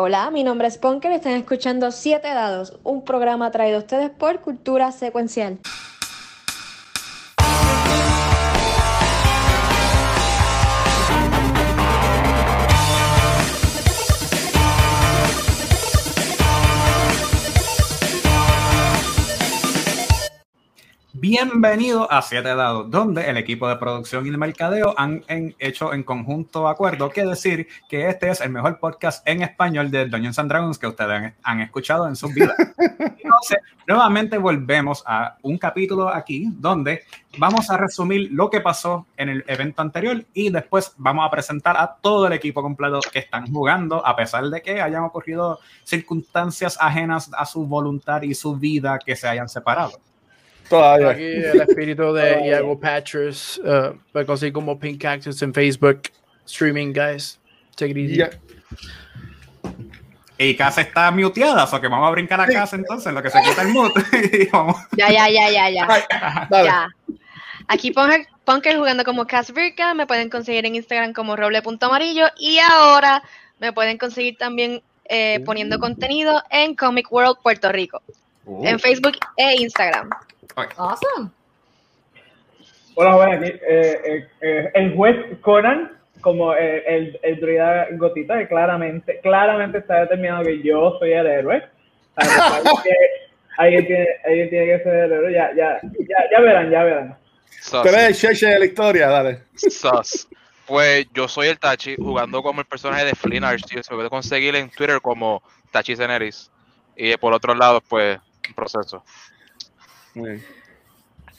Hola, mi nombre es Ponker y están escuchando Siete Dados, un programa traído a ustedes por Cultura Secuencial. Bienvenido a Siete Dados, donde el equipo de producción y de mercadeo han hecho en conjunto acuerdo que decir que este es el mejor podcast en español de Dungeons and Dragons que ustedes han, escuchado en sus vidas. Entonces, nuevamente volvemos a un capítulo aquí donde vamos a resumir lo que pasó en el evento anterior y después vamos a presentar a todo el equipo completo que están jugando, a pesar de que hayan ocurrido circunstancias ajenas a su voluntad y su vida que se hayan separado. Todavía. Aquí el espíritu de Iago Patchers. Uh, puede conseguir como Pink Cactus en Facebook. Streaming, guys. Take it easy. Y casa está muteada, o que vamos a brincar a casa entonces, lo que se quita el mute. ya, ya, ya, ya, ya. ya. Aquí Punker jugando como Cas me pueden conseguir en Instagram como roble.amarillo y ahora me pueden conseguir también eh, poniendo uh. contenido en Comic World Puerto Rico, en uh. Facebook e Instagram. Awesome. Hola, bueno, aquí eh, eh, eh, el juez Conan, como el, el, druida Gotita, que claramente, claramente está determinado que yo soy el héroe. Alguien tiene, alguien tiene que ser el héroe, ya, ya, ya, ya verán, ya verán. Te ves el de la historia, dale. Pues yo soy el Tachi, jugando como el personaje de Flynn Archie, se puede conseguir en Twitter como Tachi Ceneris. Y por otro lado, pues, un proceso.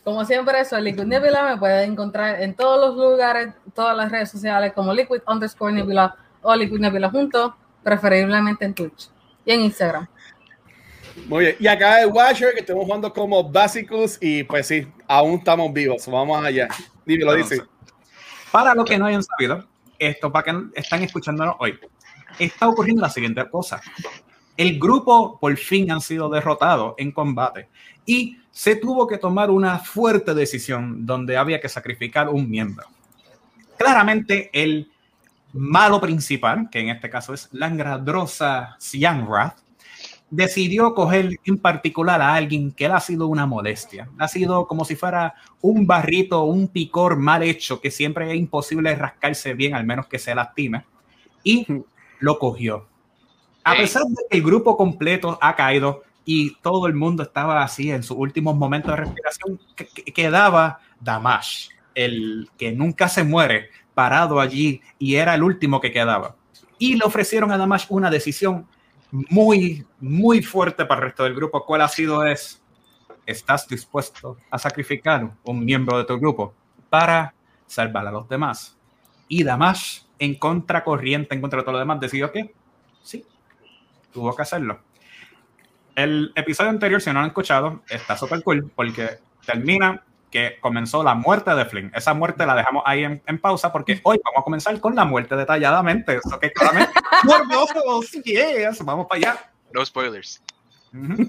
Como siempre, soy Liquid Nebula. Me pueden encontrar en todos los lugares, todas las redes sociales como Liquid underscore Nebula o Liquid Nebula juntos, preferiblemente en Twitch y en Instagram. Muy bien. Y acá el Watcher, que estamos jugando como Basicus y pues sí, aún estamos vivos. Vamos allá. Dime, lo dice. Para los que no hayan sabido, esto, para que están escuchándonos hoy, está ocurriendo la siguiente cosa. El grupo por fin han sido derrotados en combate y se tuvo que tomar una fuerte decisión donde había que sacrificar un miembro. Claramente el malo principal, que en este caso es Langradrosa Sianrath, decidió coger en particular a alguien que le ha sido una molestia. Ha sido como si fuera un barrito, un picor mal hecho que siempre es imposible rascarse bien, al menos que se lastime. Y lo cogió. A pesar de que el grupo completo ha caído, y todo el mundo estaba así en sus últimos momentos de respiración, quedaba Damash, el que nunca se muere, parado allí y era el último que quedaba. Y le ofrecieron a Damash una decisión muy, muy fuerte para el resto del grupo. ¿Cuál ha sido? Es, ¿estás dispuesto a sacrificar un miembro de tu grupo para salvar a los demás? Y Damash, en contracorriente, en contra de todo lo demás, decidió que sí, tuvo que hacerlo el episodio anterior, si no lo han escuchado, está súper cool porque termina que comenzó la muerte de Flynn. Esa muerte la dejamos ahí en, pausa porque hoy vamos a comenzar con la muerte detalladamente. Eso que claramente, yes, vamos para allá. No spoilers. no,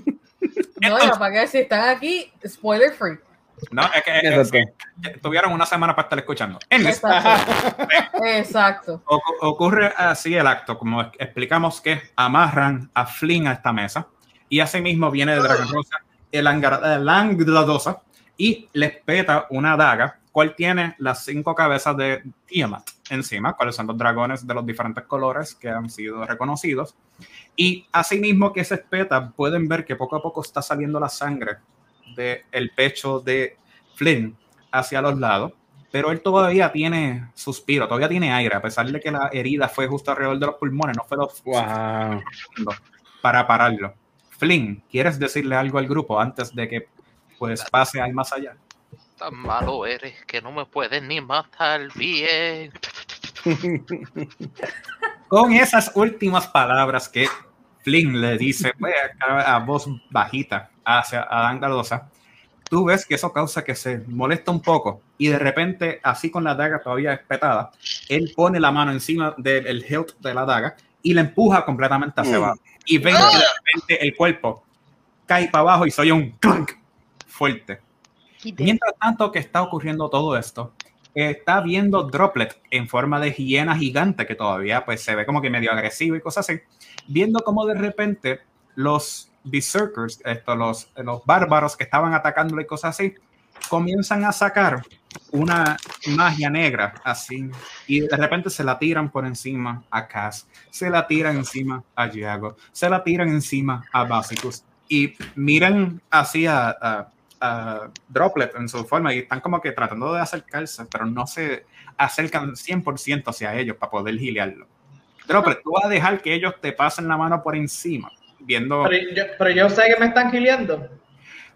para que si están aquí, spoiler free. No, es que, tuvieron una semana para estar escuchando. Exacto. ocurre así el acto, como explicamos que amarran a Flynn a esta mesa y asimismo viene de Dragon Rosa el Angladosa y les peta una daga, cual tiene las cinco cabezas de Tiamat encima, cuáles son los dragones de los diferentes colores que han sido reconocidos. Y asimismo que se espeta, pueden ver que poco a poco está saliendo la sangre del el pecho de Flynn hacia los lados, pero él todavía tiene suspiro, todavía tiene aire, a pesar de que la herida fue justo alrededor de los pulmones, no fue lo wow. para pararlo. Flynn, ¿quieres decirle algo al grupo antes de que pues pase al más allá? Tan malo eres que no me puedes ni matar bien. Con esas últimas palabras que Flynn le dice pues, a, voz bajita hacia Adán Gardosa, tú ves que eso causa que se molesta un poco y de repente, así con la daga todavía espetada, él pone la mano encima del hilt de la daga y la empuja completamente hacia mm. abajo y ven que de repente el cuerpo cae para abajo y soy un clunk fuerte. Mientras tanto que está ocurriendo todo esto, está viendo Droplet en forma de hiena gigante que todavía pues se ve como que medio agresivo y cosas así, viendo como de repente los berserkers, esto, los, los bárbaros que estaban atacándole y cosas así, comienzan a sacar una magia negra así y de repente se la tiran por encima a Cass, se la tiran encima a Diago, se la tiran encima a Basicus y miran así a Droplet en su forma y están como que tratando de acercarse, pero no se acercan 100% hacia ellos para poder gilearlo. Droplet, tú vas a dejar que ellos te pasen la mano por encima, viendo... Pero yo, sé que me están gileando.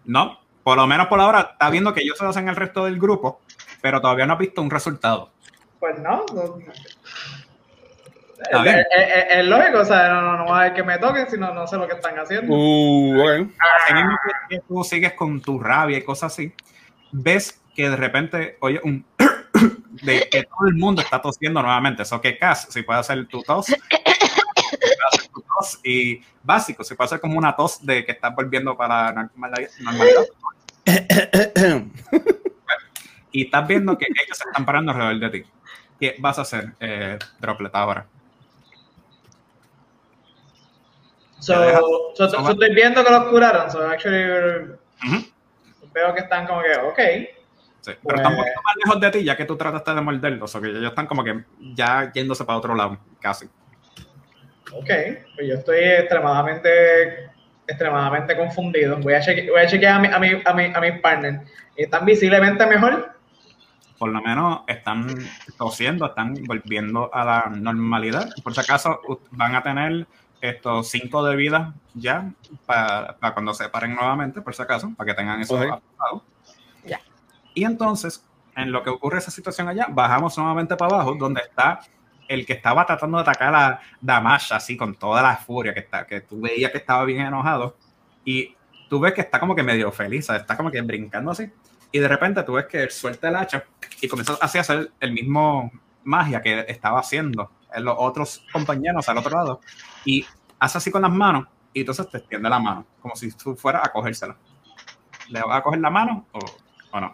No, por lo menos por ahora está viendo que ellos se hacen el resto del grupo, pero todavía no ha visto un resultado. Pues no, no es, lógico, o sea, no, no, va a ver que me toquen, sino no sé lo que están haciendo. Uh, bueno. que tú sigues con tu rabia y cosas así, ves que de repente, oye, un de que todo el mundo está tosiendo nuevamente. Eso que Cas, si puede hacer tu tos, tos y básico, si puede hacer como una tos de que estás volviendo para la normalidad. y estás viendo que ellos se están parando alrededor de ti. ¿Qué vas a hacer, eh, Droplet, ahora? So, estoy viendo que los curaron. So, actually, veo que están como que, ok. Sí, pero están un poquito más lejos de ti, ya que tú trataste de morderlos, o que ellos están como que ya yéndose para otro lado, casi. Ok, pues yo estoy extremadamente, extremadamente confundido. Voy a, chequear, voy a chequear a mi, a mi, a mi, a mis partners. ¿Están visiblemente mejor? Por lo menos están tosiendo, están volviendo a la normalidad. Por si acaso van a tener estos cinco de vida ya para, cuando se paren nuevamente, por si acaso, para que tengan eso Ya. Y entonces, en lo que ocurre esa situación allá, bajamos nuevamente para abajo, donde está el que estaba tratando de atacar a Damasha, así con toda la furia que está, que tú veías que estaba bien enojado, y tú ves que está como que medio feliz, está como que brincando así, y de repente tú ves que suelta el hacha y comienza así a hacer el mismo magia que estaba haciendo en los otros compañeros al otro lado, y hace así con las manos y entonces te extiende la mano, como si tú fueras a cogérsela. ¿Le vas a coger la mano o, o no?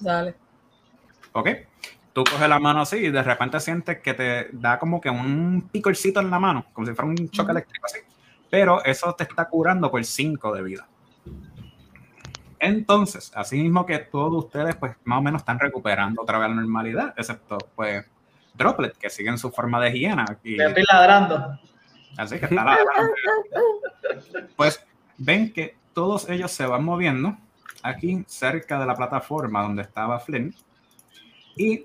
Dale. Ok. Tú coges la mano así y de repente sientes que te da como que un picorcito en la mano, como si fuera un choque eléctrico así. Pero eso te está curando por 5 de vida. Entonces, así mismo que todos ustedes, pues más o menos están recuperando otra vez la normalidad, excepto, pues, Droplet, que sigue en su forma de hiena. Y, estoy ladrando. Así que está ladrando. Pues ven que todos ellos se van moviendo aquí cerca de la plataforma donde estaba Flynn y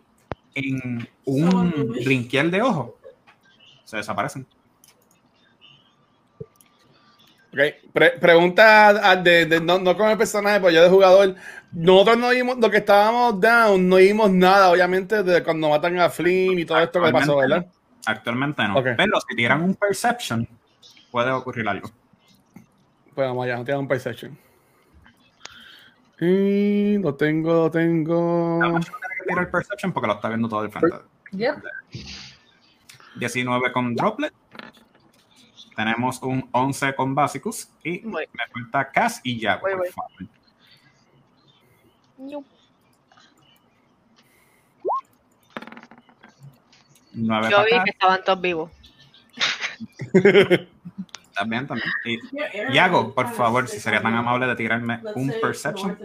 en un rinquiel de ojo se desaparecen. pregunta de, no, no, con el personaje, pero yo de jugador. Nosotros no vimos, lo que estábamos down, no vimos nada, obviamente, de cuando matan a Flynn y todo esto que pasó, ¿verdad? Actualmente no. Pero si tiran un perception, puede ocurrir algo. Pues vamos allá, no tiran un perception. Y lo tengo, lo tengo. No, que tirar el perception porque lo está viendo todo el frente. 19 con droplet. Tenemos un 11 con básicos y me falta Cass y ya, por favor. Yo vi que estaban todos vivos. también, también. Y Yago, por favor, si sería tan amable de tirarme un perception.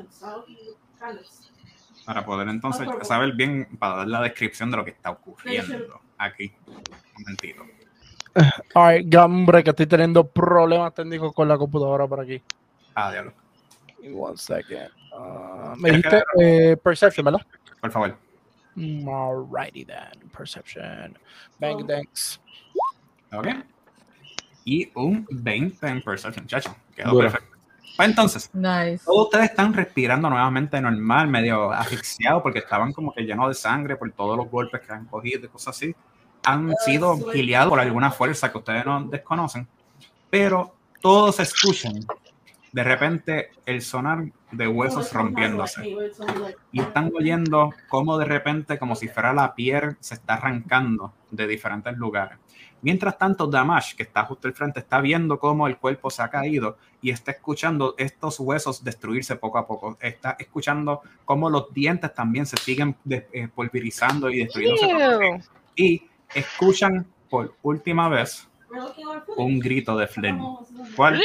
Para poder entonces saber bien, para dar la descripción de lo que está ocurriendo aquí. Un momentito. Ay, gambre, que estoy teniendo problemas técnicos con la computadora por aquí. Ah, diablo. One second. Uh, me dijiste eh, Perception, ¿verdad? Por favor. Mm, alrighty then. Perception. Bang, thanks. Ok. Y un 20 en Perception, chacho. Quedó perfecto. Pues entonces, nice. todos ustedes están respirando nuevamente normal, medio asfixiados porque estaban como que llenos de sangre por todos los golpes que han cogido y cosas así han sido giliados por alguna fuerza que ustedes no desconocen, pero todos escuchan de repente el sonar de huesos rompiéndose. Y están oyendo cómo de repente, como si fuera la piel, se está arrancando de diferentes lugares. Mientras tanto, Damash, que está justo al frente, está viendo cómo el cuerpo se ha caído y está escuchando estos huesos destruirse poco a poco. Está escuchando cómo los dientes también se siguen eh, pulverizando y destruyéndose. Y escuchan por última vez un grito de Flynn. ¿Cuál?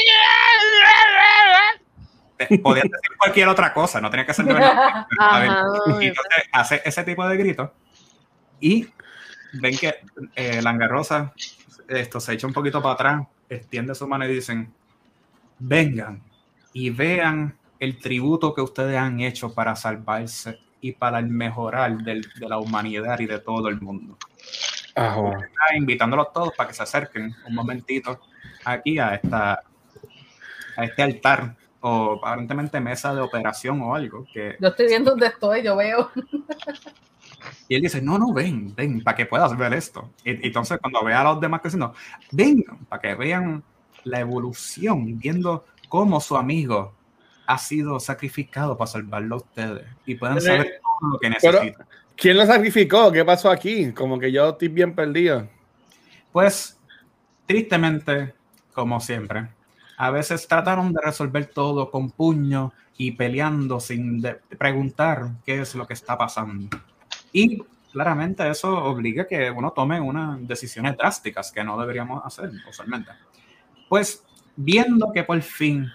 Podía decir cualquier otra cosa, no tenía que ser de verdad. hace ese tipo de grito y ven que eh, Langarrosa esto se echa un poquito para atrás, extiende su mano y dicen, vengan y vean el tributo que ustedes han hecho para salvarse y para el mejorar de la humanidad y de todo el mundo. Invitándolos todos para que se acerquen un momentito aquí a esta a este altar o aparentemente mesa de operación o algo que yo estoy viendo dónde estoy yo veo y él dice, no, no, ven, ven, para que puedas ver esto. Y, entonces cuando ve a los demás diciendo, vengan, para que vean la evolución, viendo cómo su amigo ha sido sacrificado para salvarlo a ustedes y puedan saber todo lo que necesitan. ¿Quién lo sacrificó? ¿Qué pasó aquí? Como que yo estoy bien perdido. Pues, tristemente, como siempre, a veces trataron de resolver todo con puño y peleando sin preguntar qué es lo que está pasando. Y claramente eso obliga a que uno tome unas decisiones drásticas que no deberíamos hacer usualmente. Pues viendo que por fin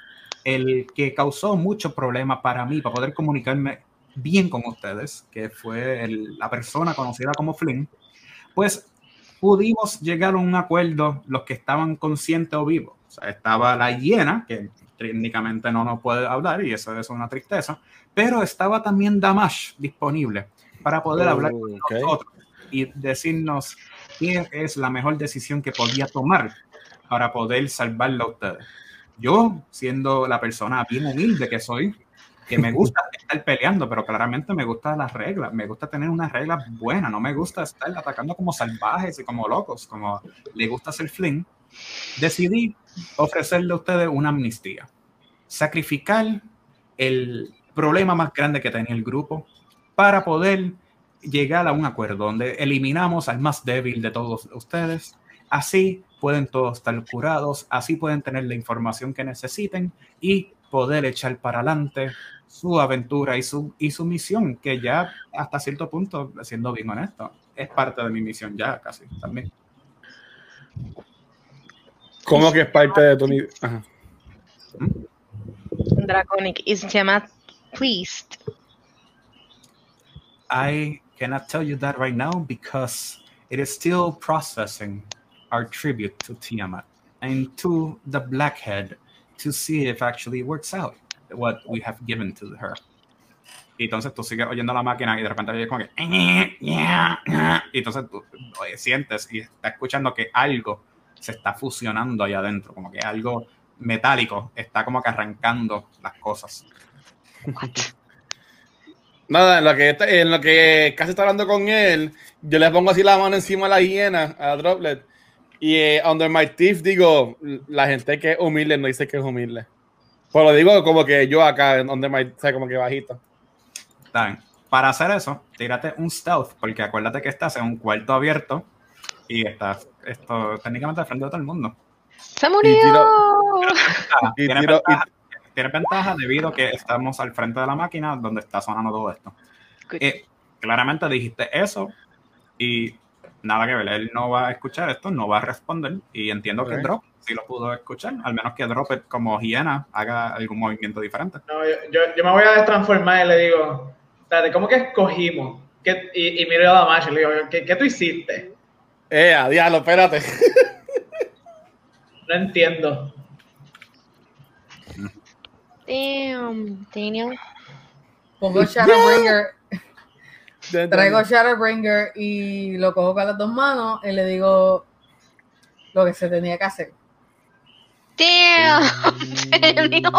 el que causó mucho problema para mí, para poder comunicarme bien con ustedes, que fue la persona conocida como Flynn, pues pudimos llegar a un acuerdo los que estaban conscientes o vivos. O sea, estaba la hiena, que técnicamente no nos puede hablar y eso es una tristeza, pero estaba también Damash disponible para poder hablar con nosotros y decirnos qué es la mejor decisión que podía tomar para poder salvarlo a ustedes. Yo, siendo la persona bien humilde que soy, que me gusta estar peleando, pero claramente me gustan las reglas, me gusta tener unas reglas buenas, no me gusta estar atacando como salvajes y como locos, como le gusta hacer fling, decidí ofrecerle a ustedes una amnistía, sacrificar el problema más grande que tenía el grupo, para poder llegar a un acuerdo donde eliminamos al más débil de todos ustedes. Así pueden todos estar curados, así pueden tener la información que necesiten y poder echar para adelante su aventura y su, y su misión, que ya hasta cierto punto, siendo bien honesto, es parte de mi misión ya casi también. ¿Cómo que es parte de tu misión? Draconic is pleased I cannot tell you that right now because it is still processing our tribute to Tiamat and to the Blackhead to see if actually works out what we have given to her. Y entonces tú sigues oyendo la máquina y de repente oyes como que... Y entonces tú sientes y estás escuchando que algo se está fusionando ahí adentro, como que algo metálico está como que arrancando las cosas. Nada, en lo que, en lo que casi está hablando con él, yo le pongo así la mano encima a la hiena, a Droplet. Y eh, under my teeth digo, la gente que es humilde no dice que es humilde. Pues lo digo como que yo acá, under my, o sea, como que bajito. Está Para hacer eso, tírate un stealth, porque acuérdate que estás en un cuarto abierto y estás esto, técnicamente al frente de todo el mundo. ¡Se murió! Y tiro, tiene ventaja debido a que estamos al frente de la máquina donde está sonando todo esto. Eh, claramente dijiste eso y nada que ver, él no va a escuchar esto, no va a responder y entiendo que Drop sí lo pudo escuchar, al menos que Drop como hiena haga algún movimiento diferente. No, yo, yo, me voy a transformar y le digo, ¿cómo que escogimos? Y, y, miro a Damash y le digo, ¿qué, ¿qué, tú hiciste? Eh, a diablo, espérate. no entiendo. Damn, Daniel. Pongo Shadowbringer. Traigo Shadowbringer y lo cojo con las dos manos y le digo lo que se tenía que hacer. Damn, Daniel.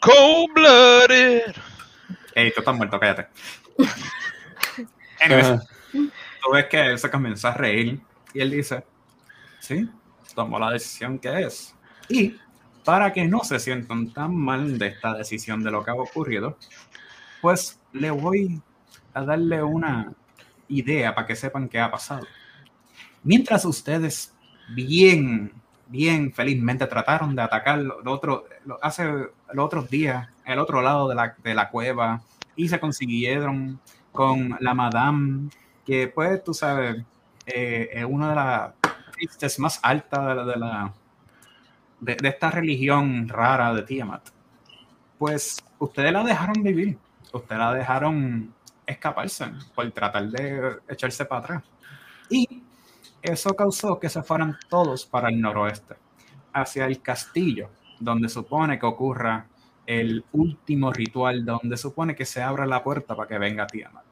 Cold blooded. Ey, tú estás muerto, cállate. Anyways, tú ves que él se comienza a reír y él dice, sí, tomó la decisión que es. Y para que no se sientan tan mal de esta decisión de lo que ha ocurrido, pues le voy a darle una idea para que sepan qué ha pasado. Mientras ustedes bien, bien felizmente trataron de atacar otro, hace los otros días, el otro lado de la, de la cueva, y se consiguieron con la Madame, que pues tú sabes, eh, es una de las tristes más altas de, la, de, de, esta religión rara de Tiamat. Pues ustedes la dejaron vivir, ustedes la dejaron escaparse por tratar de echarse para atrás. Y eso causó que se fueran todos para el noroeste, hacia el castillo, donde supone que ocurra el último ritual, donde supone que se abra la puerta para que venga Tiamat.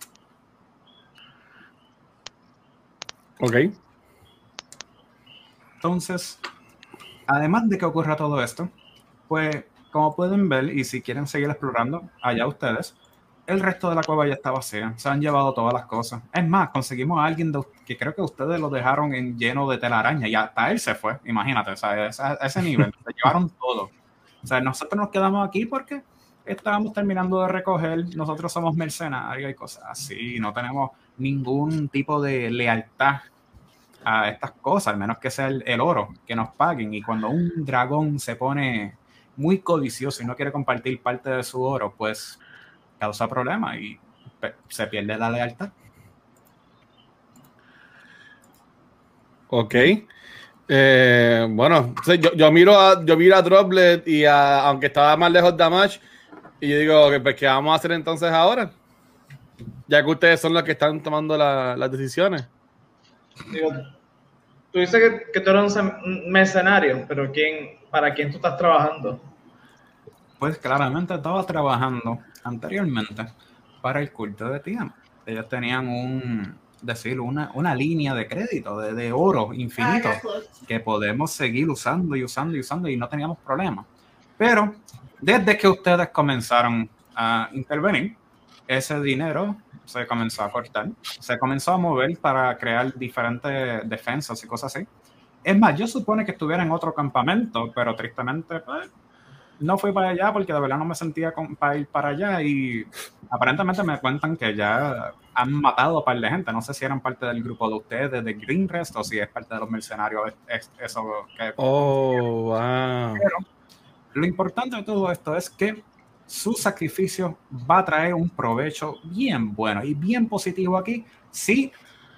Ok. Entonces, además de que ocurra todo esto, pues como pueden ver, y si quieren seguir explorando, allá ustedes, el resto de la cueva ya está vacía. Se han llevado todas las cosas. Es más, conseguimos a alguien que creo que ustedes lo dejaron en lleno de telaraña y hasta él se fue. Imagínate, o ese nivel. se llevaron todo. O sea, nosotros nos quedamos aquí porque estábamos terminando de recoger. Nosotros somos mercenarios y cosas así. No tenemos ningún tipo de lealtad a estas cosas, al menos que sea el, el oro que nos paguen. Y cuando un dragón se pone muy codicioso y no quiere compartir parte de su oro, pues causa problemas y se pierde la lealtad. Ok. Eh, bueno, yo, yo, miro a, yo miro a Droplet y a, aunque estaba más lejos de Amash, y yo digo, pues, ¿qué vamos a hacer entonces ahora? Ya que ustedes son los que están tomando la, las decisiones. Digo, tú dices que, que, tú eres un mercenario, pero ¿quién, ¿para quién tú estás trabajando? Pues claramente estaba trabajando anteriormente para el culto de Tiamat. Ellos tenían un, decir, una, una línea de crédito, de, de oro infinito, que podemos seguir usando y usando y usando y no teníamos problemas. Pero desde que ustedes comenzaron a intervenir, ese dinero se comenzó a cortar, se comenzó a mover para crear diferentes defensas y cosas así. Es más, yo supone que estuviera en otro campamento, pero tristemente pues, no fui para allá porque de verdad no me sentía con, para ir para allá y aparentemente me cuentan que ya han matado a un par de gente. No sé si eran parte del grupo de ustedes de Green Rest o si es parte de los mercenarios. Eso que, oh, wow. Pero lo importante de todo esto es que su sacrificio va a traer un provecho bien bueno y bien positivo aquí si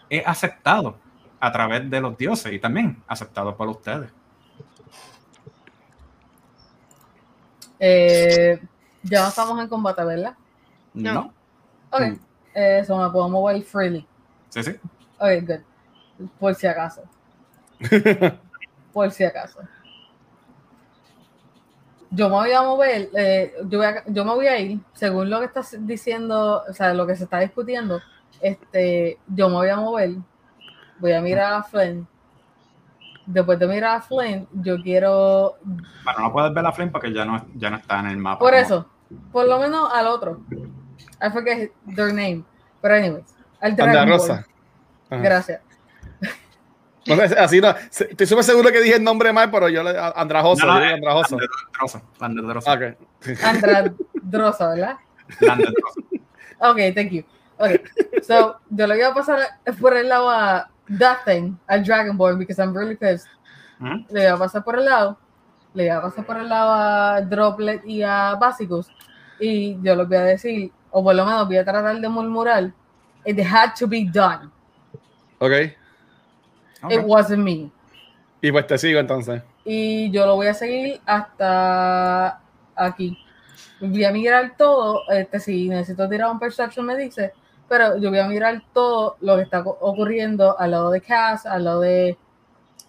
es aceptado a través de los dioses y también aceptado por ustedes. Eh, ya no estamos en combate, ¿verdad? No. no. Ok. Eso me puedo mover freely. Sí, sí. Ok, good. Por si acaso. Por si acaso. Yo me voy a mover, eh, yo, voy a, yo me voy a ir, según lo que estás diciendo, o sea, lo que se está discutiendo, este, yo me voy a mover, voy a mirar a Flynn después de mirar a Flynn, yo quiero. Bueno, no puedes ver a Flynn porque ya no, ya no está en el mapa. Por eso, por lo menos al otro. I forget their name. Pero, anyways, al Dragon Rosa. Gracias. No, así no. Estoy súper seguro que dije el nombre mal, pero yo le. Andrajoso. No, no, Andrajoso. Okay. Andradrosa, ¿verdad? Andradrosa. ok, thank you. Ok, so yo le voy a pasar por el lado a that thing al Dragonborn because I'm really pissed. ¿Mm? Le voy a pasar por el lado, le voy a pasar por el lado a Droplet y a Basicus y yo les voy a decir, o por lo menos voy a tratar de murmurar, it had to be done. Ok. Okay. It wasn't me. Y pues te sigo entonces. Y yo lo voy a seguir hasta aquí. Voy a mirar todo, este, si necesito tirar un perception me dice, pero yo voy a mirar todo lo que está ocurriendo al lado de Cass, al lado de...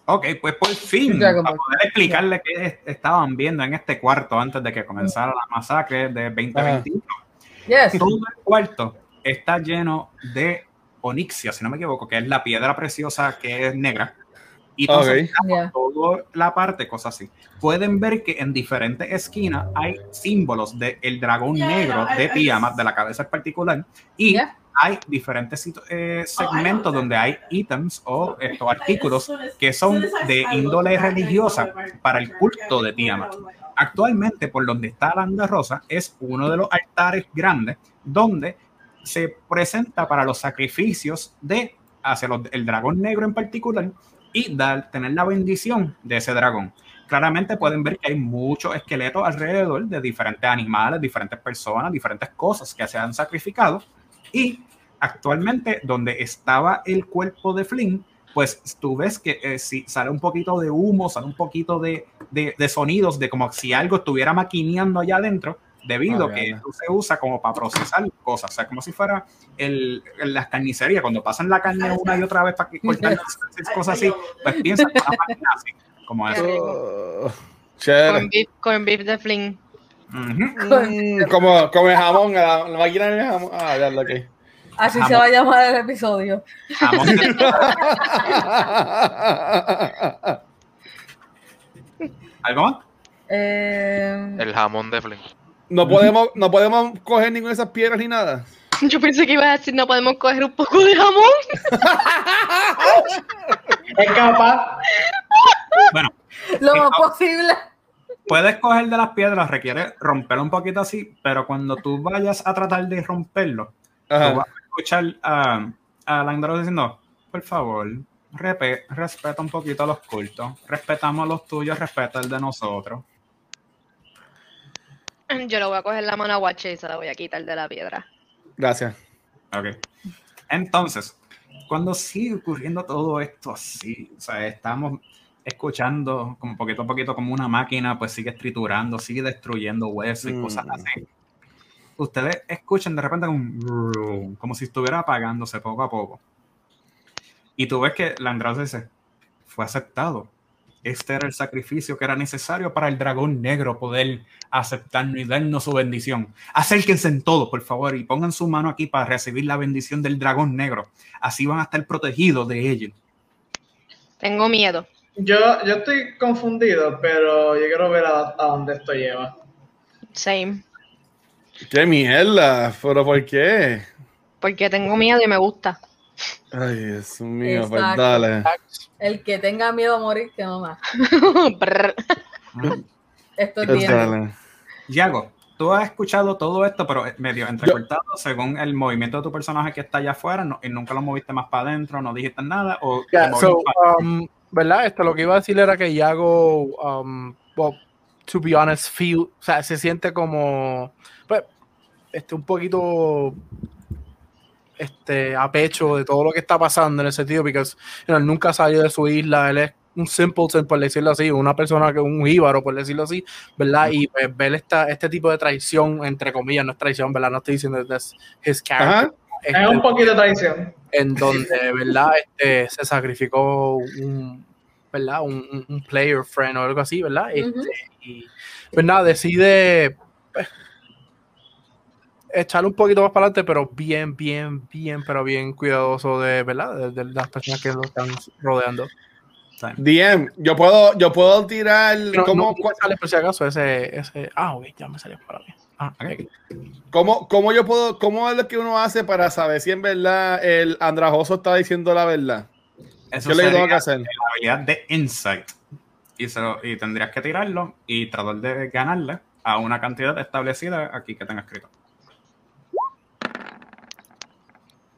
Ok, pues por fin, para poder explicarle qué estaban viendo en este cuarto antes de que comenzara la masacre de 2021. Yes. Todo el cuarto está lleno de onixia, si no me equivoco, que es la piedra preciosa que es negra. Y entonces, Ok. Yeah. toda la parte, cosas así. Pueden ver que en diferentes esquinas hay símbolos del dragón negro de Tiamat, de la cabeza en particular, y Yeah. hay diferentes eh, segmentos donde hay ítems o estos artículos que son de índole religiosa para el culto de Tiamat. Actualmente, por donde está la Anda Rosa, es uno de los altares grandes donde se presenta para los sacrificios de hacia el dragón negro en particular y dar, tener la bendición de ese dragón. Claramente pueden ver que hay muchos esqueletos alrededor de diferentes animales, diferentes personas, diferentes cosas que se han sacrificado. Y actualmente donde estaba el cuerpo de Flynn, pues tú ves que eh, si sale un poquito de humo, sale un poquito de, de, sonidos de como si algo estuviera maquineando allá adentro, debido a que esto se usa como para procesar cosas, o sea, como si fuera el, las carnicerías, cuando pasan la carne una y otra vez para cortar cosas así, pues piensa así, como eso. Oh, con, beef, de fling. Mm, como, como el jamón, la, máquina de jamón. Ah, ya lo que. Así se va a llamar el episodio. Jamón ¿Algo más? Eh... El jamón de fling. No podemos, no podemos coger ninguna de esas piedras ni nada. Yo pensé que iba a decir no podemos coger un poco de jamón. es capaz. Bueno. Lo más posible. Puedes coger de las piedras, requiere romperlo un poquito así, pero cuando tú vayas a tratar de romperlo, tú vas a escuchar a, a Landro diciendo, por favor, respeta un poquito a los cultos, respetamos los tuyos, respeta el de nosotros. Yo lo voy a coger la mano a Guache y se la voy a quitar de la piedra. Gracias. Ok. Entonces, cuando sigue ocurriendo todo esto así, o sea, estamos escuchando como poquito a poquito como una máquina pues sigue triturando, sigue destruyendo huesos y cosas mm. así. Ustedes escuchan de repente un como si estuviera apagándose poco a poco. Y tú ves que la Andrade dice, fue aceptado este era el sacrificio que era necesario para el dragón negro poder aceptarnos y darnos su bendición. Acérquense en todo, por favor, y pongan su mano aquí para recibir la bendición del dragón negro. Así van a estar protegidos de ellos. Tengo miedo. Yo, yo estoy confundido, pero yo quiero ver a, dónde esto lleva. Same. ¿Qué mierda? ¿Pero por qué? Porque tengo miedo y me gusta. Ay, Dios mío, pues dale. El que tenga miedo a morir, que no más. esto es bien. Yago, tú has escuchado todo esto, pero medio entrecortado según el movimiento de tu personaje que está allá afuera, y nunca lo moviste más para adentro, no dijiste nada, o um, ¿verdad? Esto lo que iba a decir era que Yago, um, to be honest, feel, o sea, se siente como, pues, este, un poquito este, a pecho de todo lo que está pasando en ese sentido, porque él nunca salió de su isla, él es un simpleton, por decirlo así, una persona que un jíbaro, por decirlo así, ¿verdad? Y pues, ver esta, este tipo de traición, entre comillas, no es traición, ¿verdad? No estoy diciendo que es his character. es un este, poquito de traición. En donde, ¿verdad? Este, se sacrificó un, ¿verdad? Un, un, player friend o algo así, ¿verdad? Este, y, pues nada, decide pues, echarle un poquito más para adelante, pero bien, bien, bien, pero bien cuidadoso de, ¿verdad? De, las personas que lo están rodeando. DM, yo puedo, yo puedo tirar ¿cómo sale por si acaso ese, ese, ah, ok, ya me salió para bien. Ah, ¿Cómo, ¿Cómo, yo puedo, cómo es lo que uno hace para saber si en verdad el andrajoso está diciendo la verdad? Eso ¿Qué le tengo que hacer? La habilidad de insight. Y, y tendrías que tirarlo y tratar de ganarle a una cantidad establecida aquí que tenga escrito.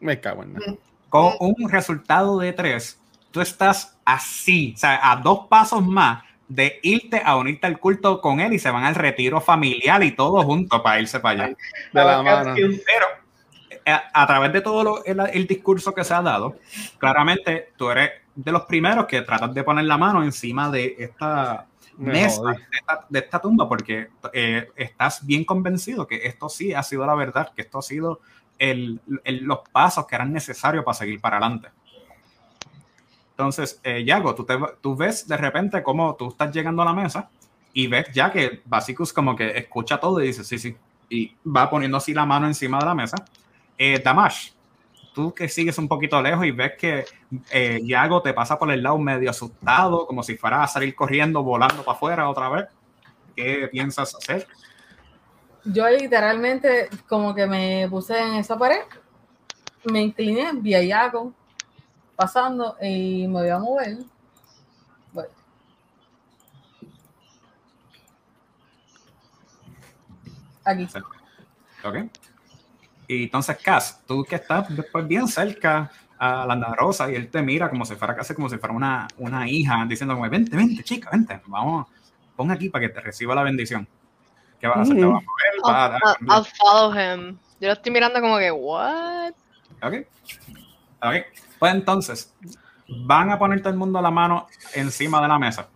Me cago en nada. Con un resultado de tres, tú estás así, o sea, a dos pasos más de irte a unirte al culto con él y se van al retiro familiar y todo junto para irse para allá. De la mano. Pero eh, a, través de todo el, discurso que se ha dado, claramente tú eres de los primeros que tratas de poner la mano encima de esta mesa, de esta, tumba, porque eh, estás bien convencido que esto sí ha sido la verdad, que esto ha sido los pasos que eran necesarios para seguir para adelante. Entonces, eh, Yago, tú ves de repente cómo tú estás llegando a la mesa y ves ya que Basicus como que escucha todo y dice, sí, sí, y va poniendo así la mano encima de la mesa. Eh, Damash, tú que sigues un poquito lejos y ves que eh, Yago te pasa por el lado medio asustado, como si fuera a salir corriendo, volando para afuera otra vez. ¿Qué piensas hacer? Yo literalmente como que me puse en esa pared me incliné, vi a Yago pasando y me voy a mover. Bueno. Aquí. Ok. Y entonces, Cass, tú que estás después bien cerca a la Rosa y él te mira como si fuera casi como si fuera una, una hija diciendo como, vente, vente, chica, vente, vamos, pon aquí para que te reciba la bendición. ¿Qué vas a hacer? ¿Te vas a mover? ¿Vas a dar- I'll, I'll follow him. Yo lo estoy mirando como que, what? Ok. Ok. Pues entonces, van a poner todo el mundo la mano encima de la mesa.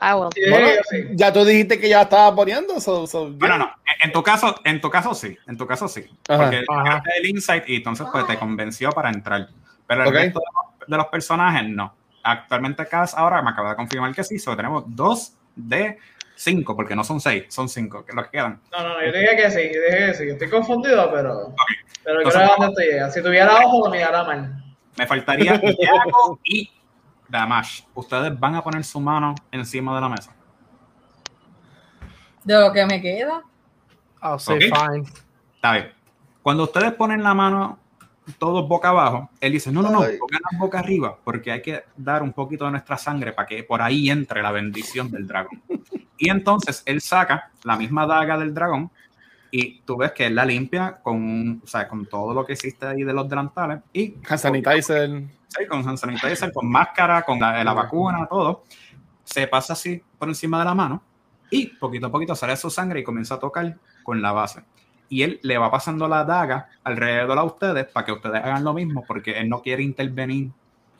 I will. Sí, Bueno, ya tú dijiste que ya estaba poniendo. So, so, Bueno, no, en- tu caso, en tu caso sí, en tu caso sí. Ajá. Porque Ajá. el insight y entonces pues te convenció para entrar. Pero el resto de los, de los personajes no. Actualmente Cass ahora me acaba de confirmar que sí, solo tenemos dos de cinco, porque no son seis, son cinco, que es lo que quedan. No, no, no, yo dije que sí, yo dije que sí. Estoy confundido, pero. Pero Entonces, quiero ver dónde. Si tuviera ojo, lo mirara mal. Me faltaría y Damash. Ustedes van a poner su mano encima de la mesa. De lo que me queda. I'll say fine. Está bien. Cuando ustedes ponen la mano todos boca abajo, él dice, no, no, no, pongan boca arriba, porque hay que dar un poquito de nuestra sangre para que por ahí entre la bendición del dragón. Y entonces él saca la misma daga del dragón y tú ves que él la limpia con, o sea, con todo lo que hiciste ahí de los delantales y Hand sanitizer. Sí, con hand sanitizer, con máscara, con la, la vacuna, todo. Se pasa así por encima de la mano y poquito a poquito sale su sangre y comienza a tocar con la base. Y él le va pasando la daga alrededor a ustedes para que ustedes hagan lo mismo porque él no quiere intervenir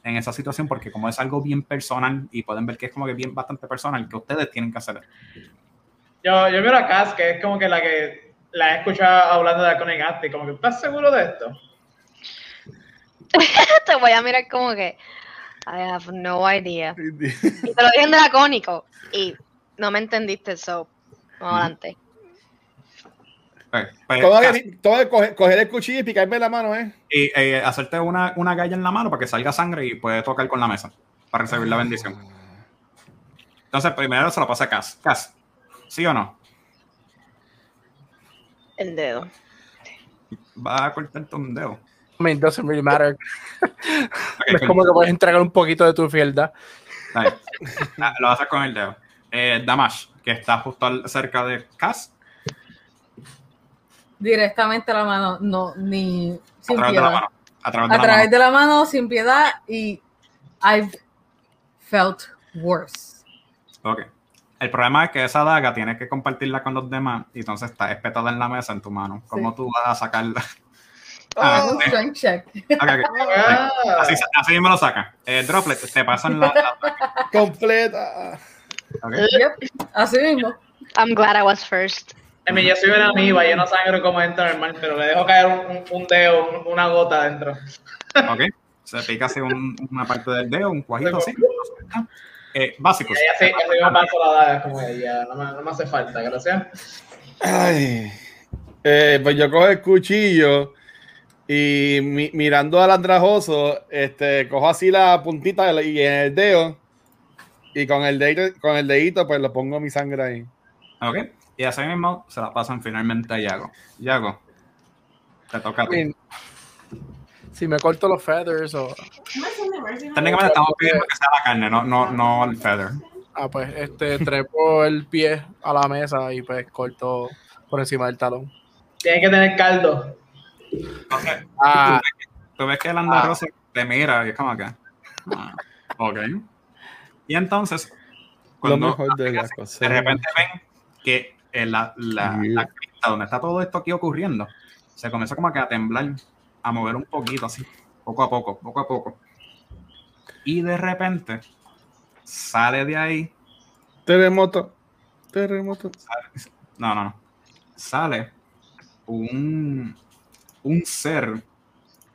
en esa situación porque como es algo bien personal y pueden ver que es como que bien bastante personal que ustedes tienen que hacer. Yo, yo miro a Cass, que es como que la que la he escuchado hablando de Conan Asti, como que ¿estás seguro de esto? Te voy a mirar como que, I have no idea. Y te lo dije en dracónico y no me entendiste, so, vamos adelante. Pues, pues, Todo que- todo coger, coger el cuchillo y picarme la mano, ¿eh? y eh, hacerte una, una galla en la mano para que salga sangre y puede tocar con la mesa para recibir la bendición. Entonces, primero se lo pasa a Cass. Cass, ¿sí o no? El dedo. Va a cortarte un dedo. I mean, doesn't really matter. Es como que puedes entregar un poquito de tu fielda. está bien. Ah, Lo haces con el dedo. Eh, Damash, que está justo al- cerca de Cass, Directamente la mano, no, ni a sin de la piedad. mano. A través de A la través mano. de la mano, sin piedad, y I've felt worse. Ok. El problema es que esa daga tienes que compartirla con los demás y entonces está espetada en la mesa en tu mano. ¿Cómo Sí. tú vas a sacarla? Ah, Un eh, strength check. Ah, Así, así mismo lo saca. Eh, Droplet, te pasan la. la- Completa. Yep, así mismo. I'm glad I was first. I mean, yo soy una amiba, yo no sangro como entra normal, pero le dejo caer un, un- un dedo, un- una gota adentro. Ok. Se pica así un- una parte del dedo, un cuajito así. Eh, básicos. Y así, así me paso la daga, como ya, no me, no me hace falta, gracias. Ay. Eh, pues yo cojo el cuchillo y mi- mirando al andrajoso, este, cojo así la puntita y en el dedo y con el dedito, con el dedito pues lo pongo mi sangre ahí. Ok. Y así mismo se la pasan finalmente a Yago. Yago, te toca a I ti. mean, si me corto los feathers o. Técnicamente estamos pidiendo que sea la carne, no, no, no el feather. Ah, pues este, trepo el pie a la mesa y pues corto por encima del talón. Tiene que tener caldo. Entonces, Ah, tú ves que el andarroso te mira y es como que. ah, ok. Y entonces, Lo cuando mejor de la cosa. de repente ven que en la, la, Yeah. la cripta donde está todo esto aquí ocurriendo, se comienza como que a temblar, a mover un poquito así, poco a poco, poco a poco. Y de repente sale de ahí, Terremoto. Terremoto. no, no, no, sale un, un ser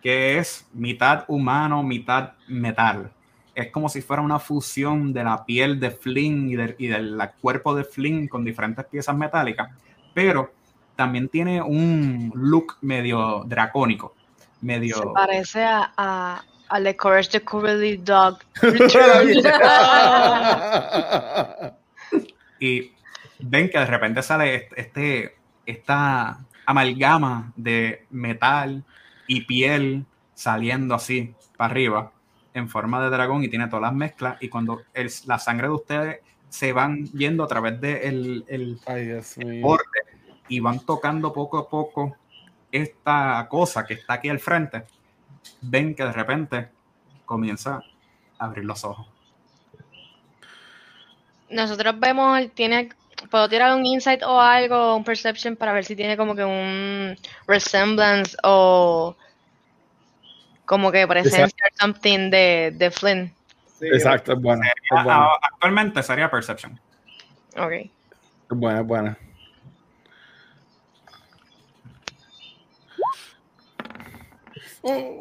que es mitad humano, mitad metal. Es como si fuera una fusión de la piel de Flynn y, del- y del cuerpo de Flynn con diferentes piezas metálicas, pero también tiene un look medio dracónico, Se medio... parece a, a, al de Courage the Cowardly Dog. y ven que de repente sale este, este- esta amalgama de metal y piel saliendo así para arriba en forma de dragón y tiene todas las mezclas y cuando el- la sangre de ustedes se van yendo a través del de el, Ay, Dios mío. borde y van tocando poco a poco esta cosa que está aquí al frente, ven que de repente comienza a abrir los ojos. Nosotros vemos, tiene, puedo tirar un insight o algo, un perception para ver si tiene como que un resemblance o como que presencia o something de, de Flynn. Sí, Exacto, es Ah, ah, actualmente sería Perception. Ok. es buena, es buena.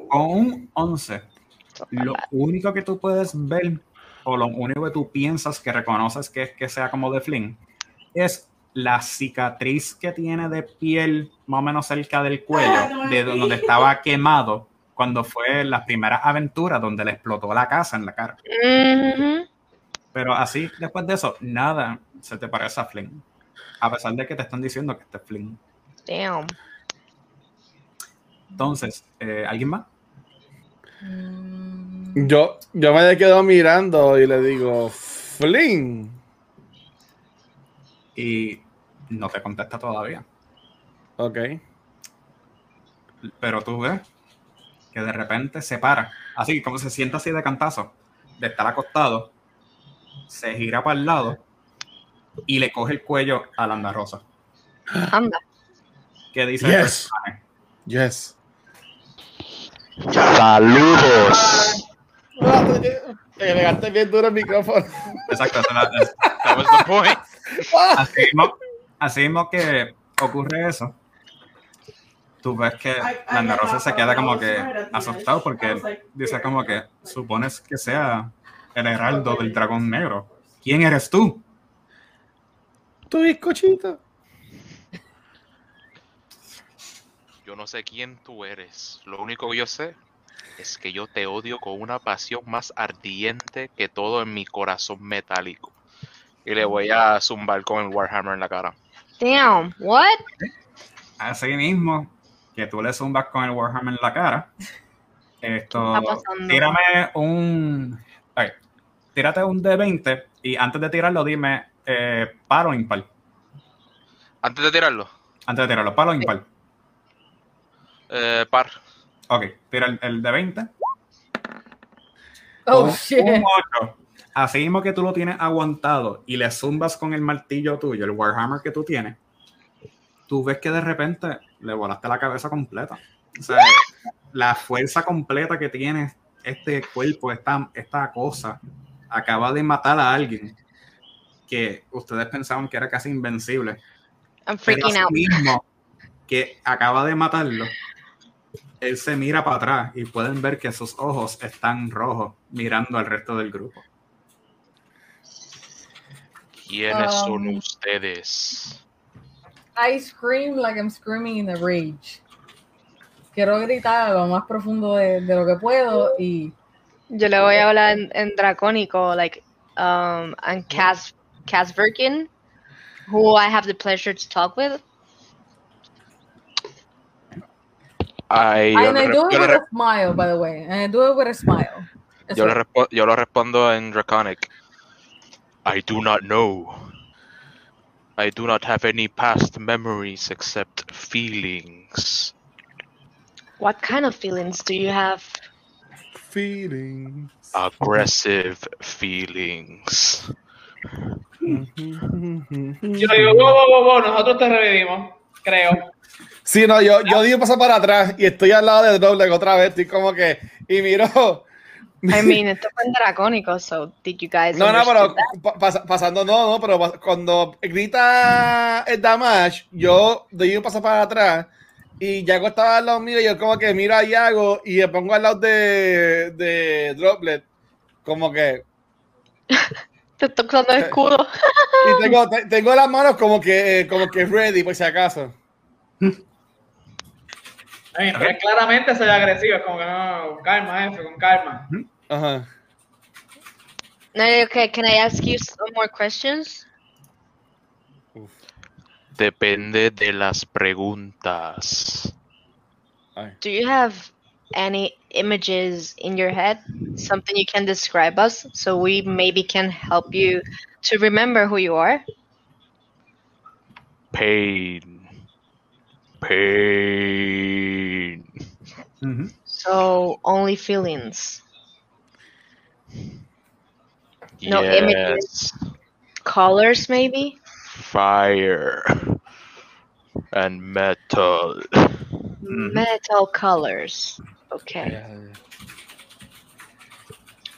Con un 11, lo único que tú puedes ver, o lo único que tú piensas que reconoces que es que sea como de Flynn, es la cicatriz que tiene de piel más o menos cerca del cuello, de donde estaba quemado cuando fue las primeras aventuras donde le explotó la casa en la cara. Pero así, después de eso, nada se te parece a Flynn. A pesar de que te están diciendo que este es Flynn. Damn. Entonces, eh, ¿alguien más? Mm, Yo, yo me quedo mirando y le digo, Flynn. Y no te contesta todavía. Ok. Pero tú ves que de repente se para, así como se sienta así de cantazo, de estar acostado, se gira para el lado y le coge el cuello a la anda rosa. Anda. Que dice el Yes. personaje. Yes. Saludos. Te pegaste bien duro el micrófono. Exacto, That was the point. así, mismo, así mismo que ocurre eso. Tú ves que la anda rosa se queda como que asustado porque dice como que supones que sea el heraldo del dragón negro. ¿Quién eres tú? Tu bizcochito. Yo no sé quién tú eres. Lo único que yo sé es que yo te odio con una pasión más ardiente que todo en mi corazón metálico. Y le voy a zumbar con el Warhammer en la cara. Damn. What? Así mismo que tú le zumbas con el Warhammer en la cara. Esto, ¿Qué está pasando? tírame un. ay, tírate un D20 y antes de tirarlo, dime eh, par o impar. Antes de tirarlo, Antes de tirarlo, par o impar. eh, par. Ok, tira el, el D20. Oh, Un- shit. Un 8. Así mismo que tú lo tienes aguantado y le zumbas con el martillo tuyo, el Warhammer que tú tienes, tú ves que de repente le volaste la cabeza completa. O sea, la fuerza completa que tiene este cuerpo, esta, esta cosa, acaba de matar a alguien que ustedes pensaban que era casi invencible. I'm freaking out. mismo que acaba de matarlo, él se mira para atrás y pueden ver que sus ojos están rojos mirando al resto del grupo. ¿Quiénes son Um, ustedes? I scream like I'm screaming in a rage. Quiero gritar a lo más profundo de, de lo que puedo y Yo le voy a hablar en, en dracónico, like, um, and Cas Casverkin, who I have the pleasure to talk with. Ay, yo, and I do it with a smile, by the way. And I do it with a smile. yo le Eso. yo lo respondo en Draconic. I do not know. I do not have any past memories except feelings. What kind of feelings do you have? Feelings. Aggressive feelings. Mm-hmm. Yo digo, wow, wow, wow, wow, nosotros te revivimos, creo. Sí, no, yo, yo digo pasar para atrás y estoy al lado de Doble otra vez. Estoy como que. Y miro. I mean, esto fue en dracónico, so did you guys No, no, pero pa- pas- pasando, no, no, pero pas- cuando grita el damage, yo doy un paso para atrás y Yago estaba al lado mío y yo como que miro a Yago y me pongo al lado de, de Droplet, como que, Te estoy usando el escudo. y tengo, te- tengo las manos como que, como que ready por si acaso. Ay, claramente soy agresivo, es como que no, con calma, jefe, con calma. Uh-huh. Ajá. No, okay, can I ask you some more questions? Depende de las preguntas. Ay. Do you have any images in your head? Something you can describe us so we maybe can help you to remember who you are? Pain. Pain. Ujú. So only feelings. No images. Colors maybe? Fire. And metal. Ujú. Metal colors. Okay. Yeah.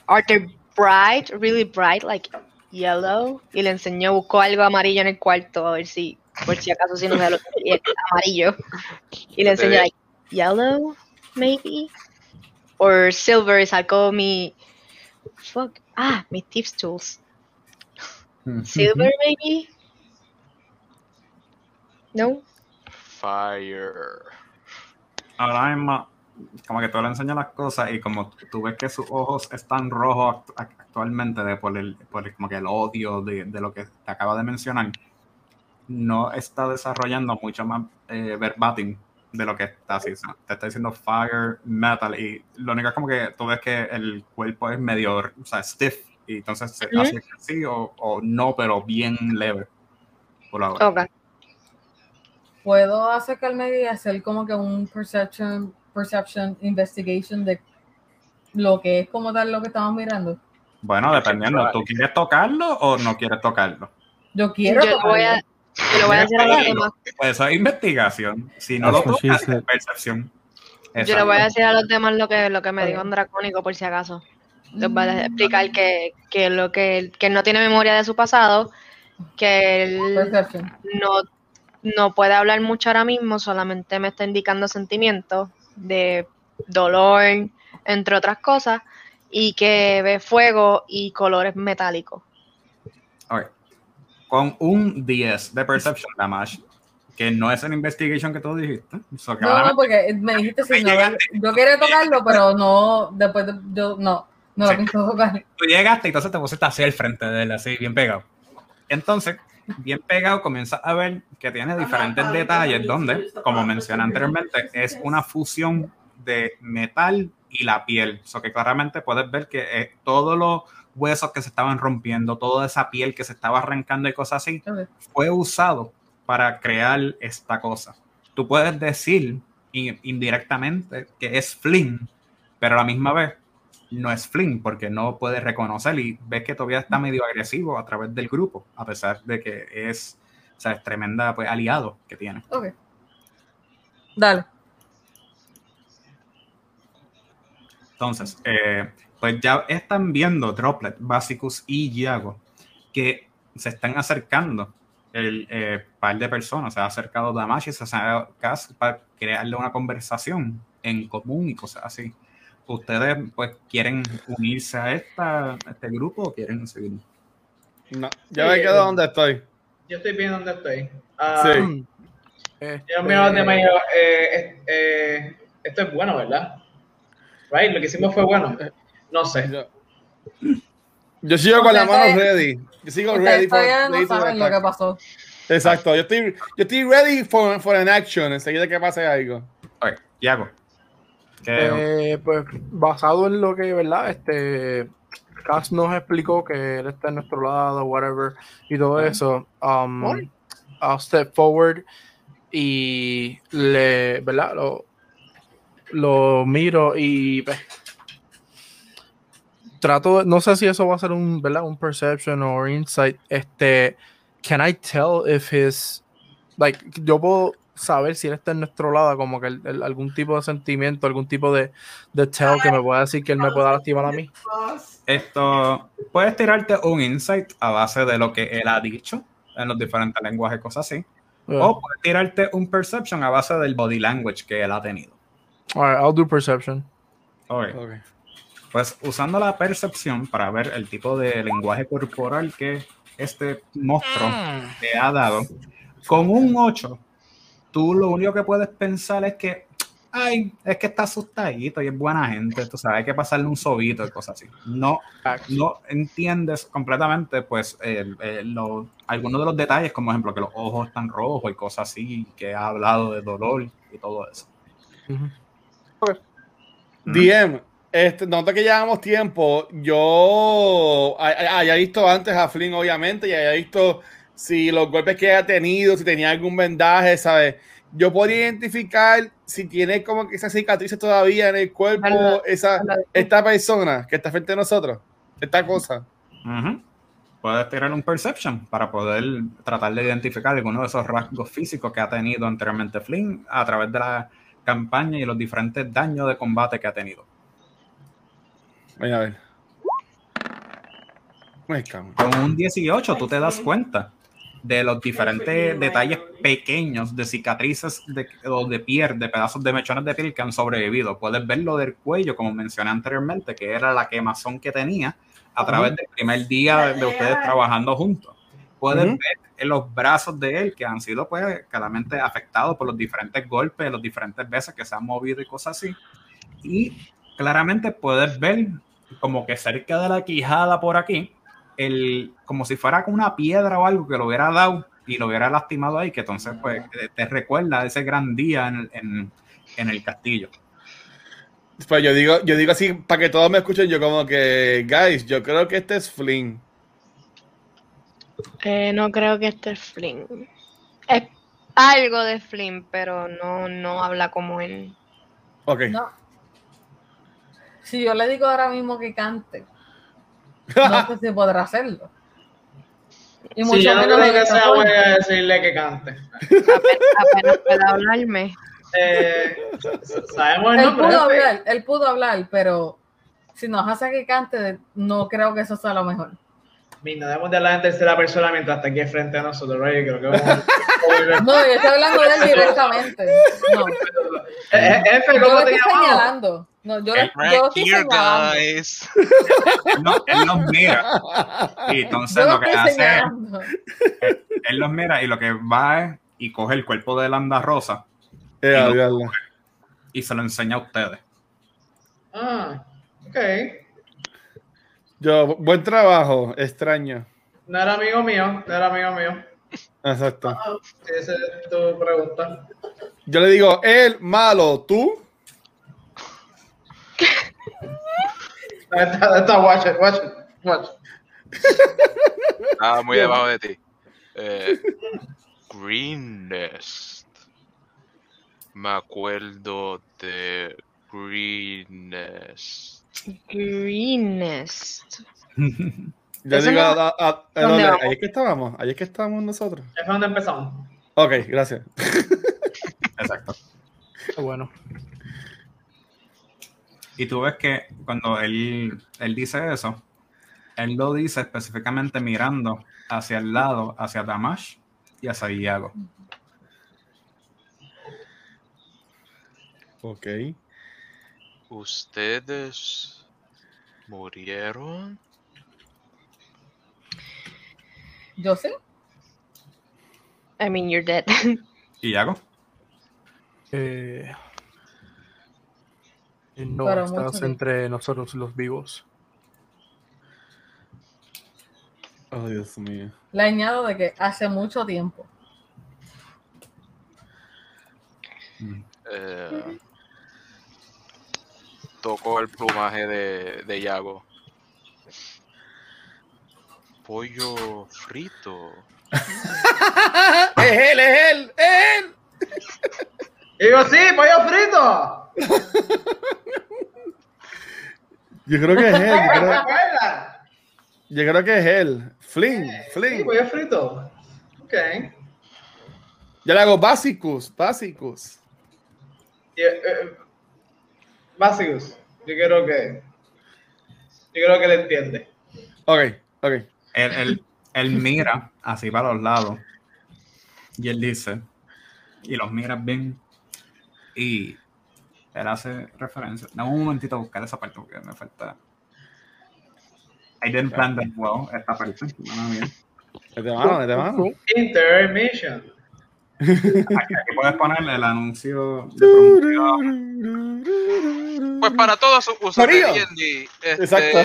Are they bright, really bright, like yellow? Y le enseñó, buscó algo amarillo en el cuarto a ver si, por si acaso si no ve lo es amarillo. Y le enseñó, like, yellow, maybe? Or silver, y sacó mi, fuck, ah, mi tips tools. Silver, maybe? No? Fire. Ahora mismo, como que tú le enseñas las cosas y como tú ves que sus ojos están rojos act- actualmente de por el, por el- como que el odio de, de lo que te acaba de mencionar, no está desarrollando mucho más eh, verbatim de lo que está haciendo. Te está diciendo fire, metal y lo único es como que tú ves que el cuerpo es medio, o sea, stiff y entonces se Ujú. hace así o, o no, pero bien leve por ahora. Ok. Puedo acercarme y hacer como que un perception, perception investigation de lo que es como tal lo que estamos mirando. Bueno, dependiendo, ¿tú quieres tocarlo o no quieres tocarlo? Yo quiero Yo lo voy a, lo voy a hacer a los demás. Pues eso es investigación. Si no lo That's tocas, es percepción. Yo le voy a decir a los demás lo que, lo que me dijo en Dracónico, por si acaso. Les voy a explicar que, que lo que, que él no tiene memoria de su pasado, que él no, no puede hablar mucho ahora mismo, solamente me está indicando sentimientos de dolor, entre otras cosas, y que ve fuego y colores metálicos. Ok. Con un 10 de perception damage, que no es en investigation que tú dijiste. so No, no, porque me dijiste si no, yo quería tocarlo, pero no, después de, yo, no, no Sí. lo pienso tocar. tú llegaste y entonces te pusiste así al frente de él, así bien pegado. Entonces, bien pegado, comienzas a ver que tiene diferentes detalles donde, como mencioné anteriormente, es una fusión de metal y la piel. So que claramente puedes ver que eh, todos los huesos que se estaban rompiendo, toda esa piel que se estaba arrancando y cosas así, fue usado para crear esta cosa. Tú puedes decir in- indirectamente que es Flynn, pero a la misma vez no es Flynn porque no puedes reconocer y ves que todavía está medio agresivo a través del grupo, a pesar de que es, o sea, es tremenda pues, aliado que tiene. Ok. Dale. Entonces, eh, pues ya están viendo Droplet, Basicus y Yago que se están acercando el eh, par de personas, se ha acercado Damashi, se ha acercado para crearle una conversación en común y cosas así. ¿Ustedes pues quieren unirse a, esta, a este grupo o quieren seguir? No, ya me quedo donde estoy. Yo estoy bien donde estoy. Ah, Sí. Este, Yo miro y digo, eh, eh, esto es bueno, ¿verdad? Right, lo que hicimos fue bueno. No sé. Yo, yo sigo con la mano ready. Yo sigo ready for, no to saben lo que attack. pasó. Exacto, yo estoy, yo estoy ready for, for an action enseguida que pase algo. Ok, Yago. ¿Qué- Eh, pues basado en lo que, ¿verdad? Este Cass nos explicó que él está en nuestro lado, whatever, y todo eso. Um. I'll step forward y le, ¿verdad? Lo, lo miro y pues, trato, no sé si eso va a ser un, ¿verdad? Un perception o insight. Este, can I tell if his, like, yo puedo saber si él está en nuestro lado, como que el- el- algún tipo de sentimiento, algún tipo de, de tell que me pueda decir que él me pueda lastimar a mí. Esto, puedes tirarte un insight a base de lo que él ha dicho en los diferentes lenguajes, cosas así. Yeah. O puedes tirarte un perception a base del body language que él ha tenido. Alright, I'll do perception. Ok. Ok. Pues usando la percepción para ver el tipo de lenguaje corporal que este monstruo te ha dado, con un 8, tú lo único que puedes pensar es que, ay, es que está asustadito y es buena gente, tú sabes, hay que pasarle un sobito y cosas así. No, no entiendes completamente, pues, el- el- lo- algunos de los detalles, como ejemplo que los ojos están rojos y cosas así, que ha hablado de dolor y todo eso. Ujú. DM, este, nota que llevamos tiempo. Yo hay- hay- haya visto antes a Flynn, obviamente, y haya visto si los golpes que ha tenido, si tenía algún vendaje, ¿sabes? Yo podría identificar si tiene como que esas cicatrices todavía en el cuerpo, esa, esta persona que está frente a nosotros, esta cosa. Ujú. Puedes tirar un perception para poder tratar de identificar alguno de esos rasgos físicos que ha tenido anteriormente Flynn a través de la campaña y los diferentes daños de combate que ha tenido. Voy a ver. Me. Con un 18 tú te das cuenta de los diferentes detalles pequeños de cicatrices de, o de piel, de pedazos de mechones de piel que han sobrevivido. Puedes ver lo del cuello, como mencioné anteriormente, que era la quemazón que tenía a través del primer día de, de ustedes trabajando juntos. Puedes ver en los brazos de él que han sido pues claramente afectados por los diferentes golpes, las diferentes veces que se han movido y cosas así. Y claramente puedes ver como que cerca de la quijada por aquí, el, como si fuera con una piedra o algo que lo hubiera dado y lo hubiera lastimado ahí, que entonces pues te, te recuerda ese gran día en, el- en- en el castillo. Pues yo digo, yo digo así para que todos me escuchen, yo como que, guys, yo creo que este es Flynn. Eh, no creo que este es Flynn. Es algo de Flynn, pero no, no habla como él. Ok. No. Si yo le digo ahora mismo que cante, no sé si podrá hacerlo. Y Sí, yo no menos creo que sea forma. buena decirle que cante. Apenas, apenas pueda hablarme. Eh, sabemos el Él nombre. pudo hablar, él pudo hablar, pero si nos hace que cante, no creo que eso sea lo mejor. Mi, no debemos de hablar en tercera persona mientras está aquí frente a nosotros? Creo que vamos- No, yo estoy hablando de él directamente. No, Eh, eh, F, ¿cómo lo te estoy llamamos? señalando. No, yo, El estoy Here, señalando. guys. Él, no- él los mira y entonces Yo lo que hace es, señalando. él los mira y lo que va es y coge el cuerpo de Landa Rosa Eh, y se lo enseña a ustedes. Ah, ok. Yo, buen trabajo, extraño. No era amigo mío, no era amigo mío. Exacto. Si esa es tu pregunta. Yo le digo, él, malo, tú. Está, está, watch it, watch it, watch it. Ah, muy debajo de ti. Eh, Greennest. Me acuerdo de Greennest. Greenest. Yo Eso digo, no- a- a- a- ¿Dónde ¿dónde? ahí es que estábamos, ahí es que estábamos nosotros. Ahí fue donde empezamos. Ok, gracias. Exacto. Qué bueno. Y tú ves que cuando él, él dice eso, él lo dice específicamente mirando hacia el lado, hacia Damash y hacia Iago. Ok. ¿Ustedes murieron? Yo sí. I mean, you're dead. Iago. Eh, no, estás entre nosotros los vivos. Oh, Dios mío. Le añado de que hace mucho tiempo. Eh, tocó el plumaje de, de Yago. Pollo frito. ¡Es él, es él, es él! Digo, sí, pollo frito. Yo creo que es él. Yo ¿Te creo, acuerdas? yo creo que es él. Flynn, Sí, Flynn. pollo frito. Ok. Yo le hago básicos, básicos. Eh, eh, Básicos, yo creo que. Yo creo que le entiende. Ok, ok. Él, él- él mira así para los lados y él dice, y los mira bien, y él hace referencia. Dame un momentito a buscar esa parte porque me falta. I didn't plan that well, esta parte. mía. Mete mano, mete mano. Intermission. Aquí, puedes poner el anuncio de promoción. Pues para todos sus usuarios de este, Exacto.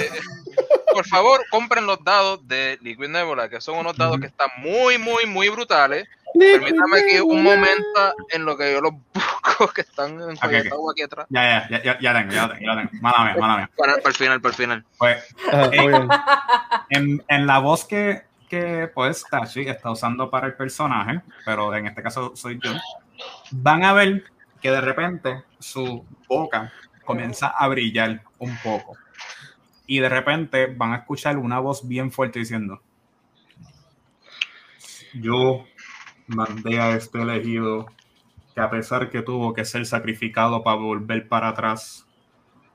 por favor, compren los dados de Liquid Nebula, que son unos dados que están muy, muy, muy brutales. Permítame aquí un momento en lo que yo los busco que están en Ok, ok. aquí atrás. Ya, ya, ya, ya, ya tengo, ya tengo, ya tengo. Mala mía, mala mía. Para, para el final, para el final. Pues, muy bien. en, en la voz que, que pues Tashi está usando para el personaje, pero en este caso soy yo, van a ver que de repente su boca comienza a brillar un poco. Y de repente van a escuchar una voz bien fuerte diciendo, yo mandé a este elegido que a pesar que tuvo que ser sacrificado para volver para atrás,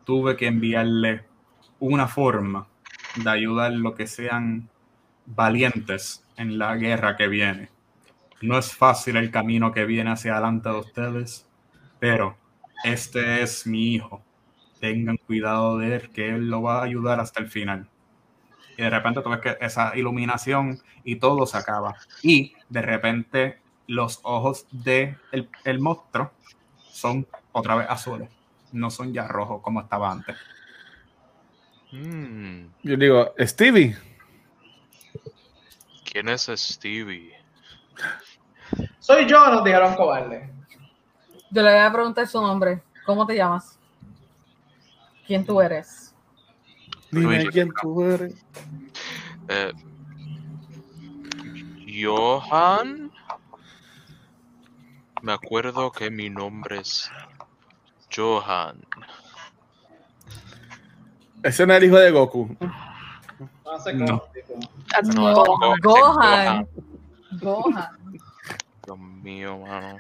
tuve que enviarle una forma de ayudar lo que sean valientes en la guerra que viene. No es fácil el camino que viene hacia adelante de ustedes, pero este es mi hijo. Tengan cuidado de él, que él lo va a ayudar hasta el final. Y de repente tú ves que esa iluminación y todo se acaba. Y de repente los ojos del de el monstruo son otra vez azules. No son ya rojos como estaba antes. Mm, Yo digo, Stevie. ¿Quién es Stevie? Soy yo, nos dijeron cobarde. Yo le voy a preguntar su nombre. ¿Cómo te llamas? ¿Quién tú eres? Dime quién tú eres. Eh, Johan. Me acuerdo que mi nombre es Johan. Ese no es el hijo de Goku. No sé No. Go- Go- Gohan. Gohan. Dios mío, mano.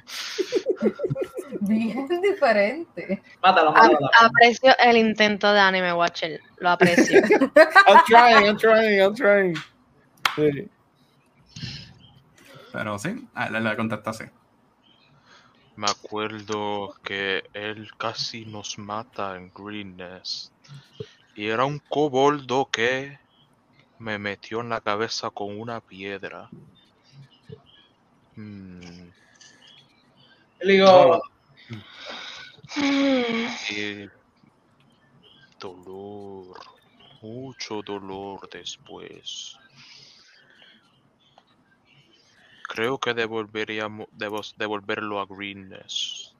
Bien diferente. Mátalo, mátalo. aprecio el intento de Anime Watcher. Lo aprecio. I'm trying, I'm trying, I'm trying. Sí. Pero sí, ah, le, le contesta así. Me acuerdo que él casi nos mata en Greenness. Y era un coboldo que me metió en la cabeza con una piedra. Mm, Le digo, y dolor, mucho dolor después. Creo que devolveríamos, debo devolverlo a Greenness.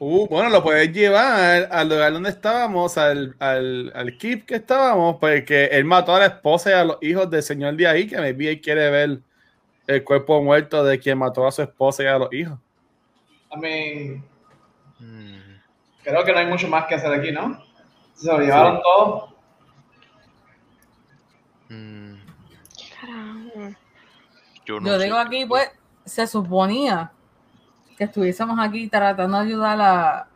Uh, bueno, lo puedes llevar al lugar donde estábamos, al, al, al keep que estábamos, porque él mató a la esposa y a los hijos del señor de ahí, que me vi y quiere ver el cuerpo muerto de quien mató a su esposa y a los hijos. I mean, Mm, creo que no hay mucho más que hacer aquí, ¿no? Se lo llevaron todo. mm. Yo, no Yo sé digo aquí, pues, se suponía que estuviésemos aquí tratando de ayudar a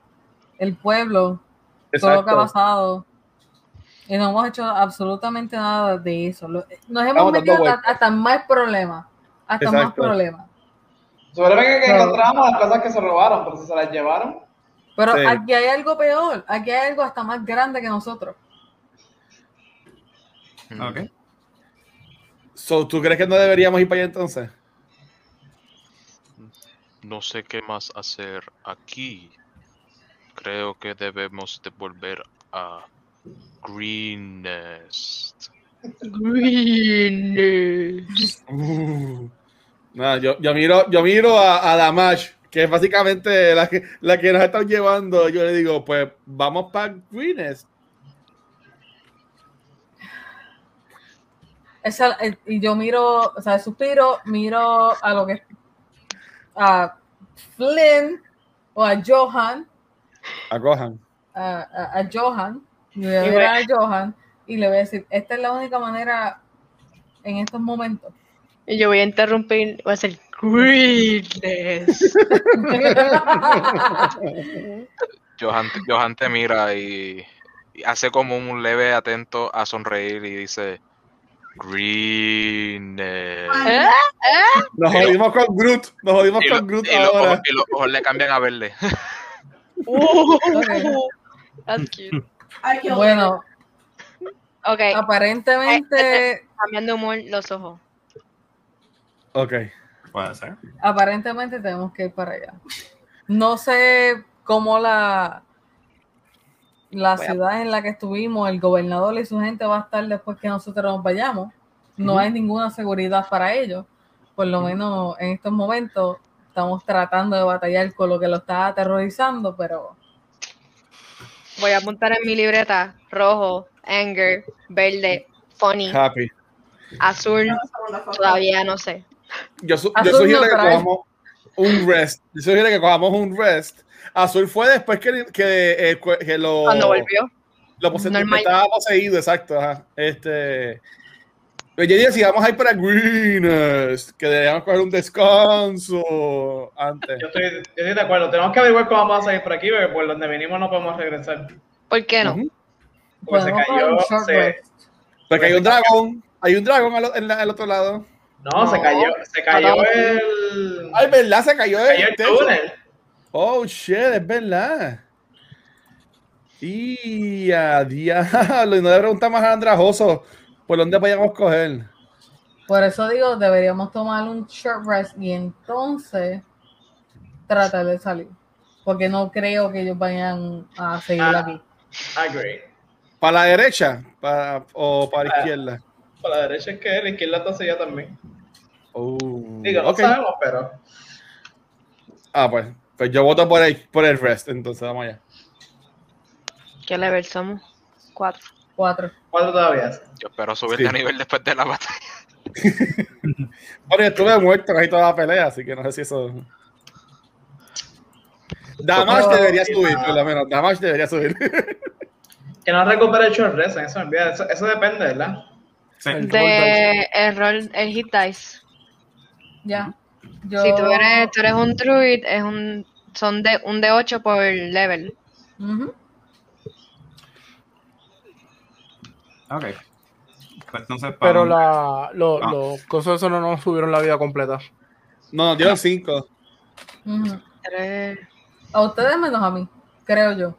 el pueblo, todo lo que ha pasado. Y no hemos hecho absolutamente nada de eso. Nos hemos Estamos metido hasta, hasta más problemas. Hasta más Exacto. problemas. Seguramente que No. encontramos las cosas que se robaron, pero si se las llevaron. Pero Sí. aquí hay algo peor. Aquí hay algo hasta más grande que nosotros. Mm. Ok. So, ¿Tú crees que no deberíamos ir para allá entonces? No sé qué más hacer aquí. Creo que debemos de volver a Greennest. Uh. Nada, yo, yo miro, yo miro a, a Damash, que es básicamente la que, la que nos están llevando. Yo le digo, pues vamos para Greenest. Esa- eh, y yo miro, o sea, suspiro, miro a lo que a Flynn o a Johan, a, a- a Johan, y le voy a a Johan y le voy a decir, esta es la única manera en estos momentos. Y yo voy a interrumpir, voy a hacer greenness. Johan, Johan te mira y, y hace como un leve atento a sonreír y dice Greennest. ¿Eh? Nos jodimos con Groot. Nos jodimos lo- con Groot y los ojos, ahora. y los ojos le cambian a verde. Uh, that's cute. Bueno, Ok, aparentemente, cambiando humor los ojos. Ok. Puede ser. aparentemente tenemos que ir para allá. No sé cómo la la Voy a- ciudad en la que estuvimos, el gobernador y su gente va a estar después que nosotros nos vayamos, no hay ninguna seguridad para ellos. Por lo menos en estos momentos estamos tratando de batallar con lo que lo está aterrorizando, pero Voy a apuntar en mi libreta rojo, anger, verde, funny, Happy. azul, todavía no sé. Yo, su- yo sugiero no, que cojamos un rest. Yo sugiero que cojamos un rest. Azul fue después que, que, eh, que lo, Cuando volvió. lo pose- estaba poseído, exacto. Ajá. Este. Pero yo diría, si vamos a ir para Greenest, que deberíamos coger un descanso antes. Yo estoy, yo estoy de acuerdo. Tenemos que averiguar cómo vamos a salir por aquí, porque por donde venimos no podemos regresar. ¿Por qué no? Porque se cayó. se-. Porque hay un dragón. Hay un dragón al, en la- al otro lado. no, se cayó, se cayó el. Ay, ¿verdad? Se cayó se cayó el el techo. túnel. Oh, shit, es verdad. Y a diablo, y no le preguntamos a Andrajoso por dónde podíamos coger. Por eso digo, deberíamos tomar un short rest y entonces tratar de salir. Porque no creo que ellos vayan a seguir Ah. aquí. Agree. ¿Para la derecha para, o para la Ah. izquierda? Por la derecha es que la izquierda entonces ya también. Oh, Digo, no sabemos, pero. Ah, pues, pues yo voto por el, por el rest, entonces vamos allá. ¿Qué level somos? Cuatro. Cuatro. ¿Cuánto todavía? Yo espero subir Sí. de nivel después de la batalla. Bueno, yo estuve muerto casi toda la pelea, así que no sé si eso. Damage debería subir, por lo menos. Damage debería subir. Que no recupere el short rest, eso me olvida. Eso, eso depende, ¿verdad? Sí. El roll De el rol, el hit dice. Ya. Yo, Si tú eres, tú eres un druid, es un, son de un de 8 por level. Ujú. Ok. Pues entonces, Pero la, lo- Ah. los cosas eso no nos subieron la vida completa. No, nos dieron 5. Ujú. Tres. A ustedes menos a mí, creo yo.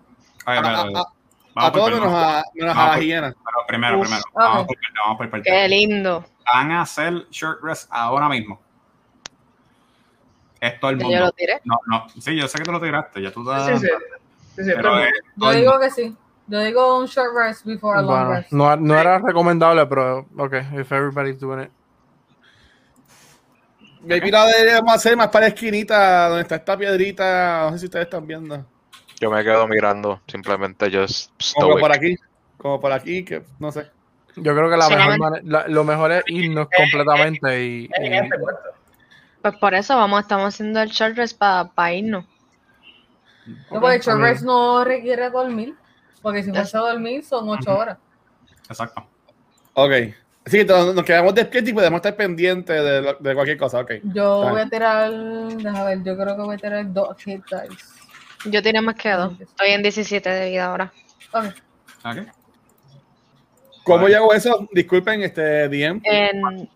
A, ver, A, a a- todos menos vamos- a, menos a vamos la hiena. Pero primero, Uf, primero. ok. Vamos por parte, vamos por. Qué lindo. Van a hacer short rest ahora mismo. Es todo el Que mundo. yo lo tiré. No, no. Sí, yo sé que tú lo tiraste. Ya tú estás. Sí, sí. sí, sí Pero pero- es Yo digo mundo. que sí. Yo digo un short rest before a long Bueno, rest. no, no era recomendable, pero ok, if everybody's doing it. Maybe la deberíamos hacer más para la esquinita donde está esta piedrita. No sé si ustedes están viendo. Yo me quedo mirando, simplemente just Como por aquí. Como por aquí, que no sé. Yo creo que la mejor la- lo mejor es irnos completamente y, en y- este puerto. Pues por eso vamos, estamos haciendo el short rest para irnos. No, porque el short rest no requiere dormir. Porque si fuese a dormir son ocho horas. Exacto. Ok. Así que entonces nos quedamos despiertos y podemos estar pendientes de, lo- de cualquier cosa. Ok. Yo voy a tirar. Déjame ver, yo creo que voy a tirar dos hit dice. Yo tiré más que dos. Estoy en 17 de vida ahora. Ok. Ok. ¿Cómo yo hago eso? Disculpen, este DM. En,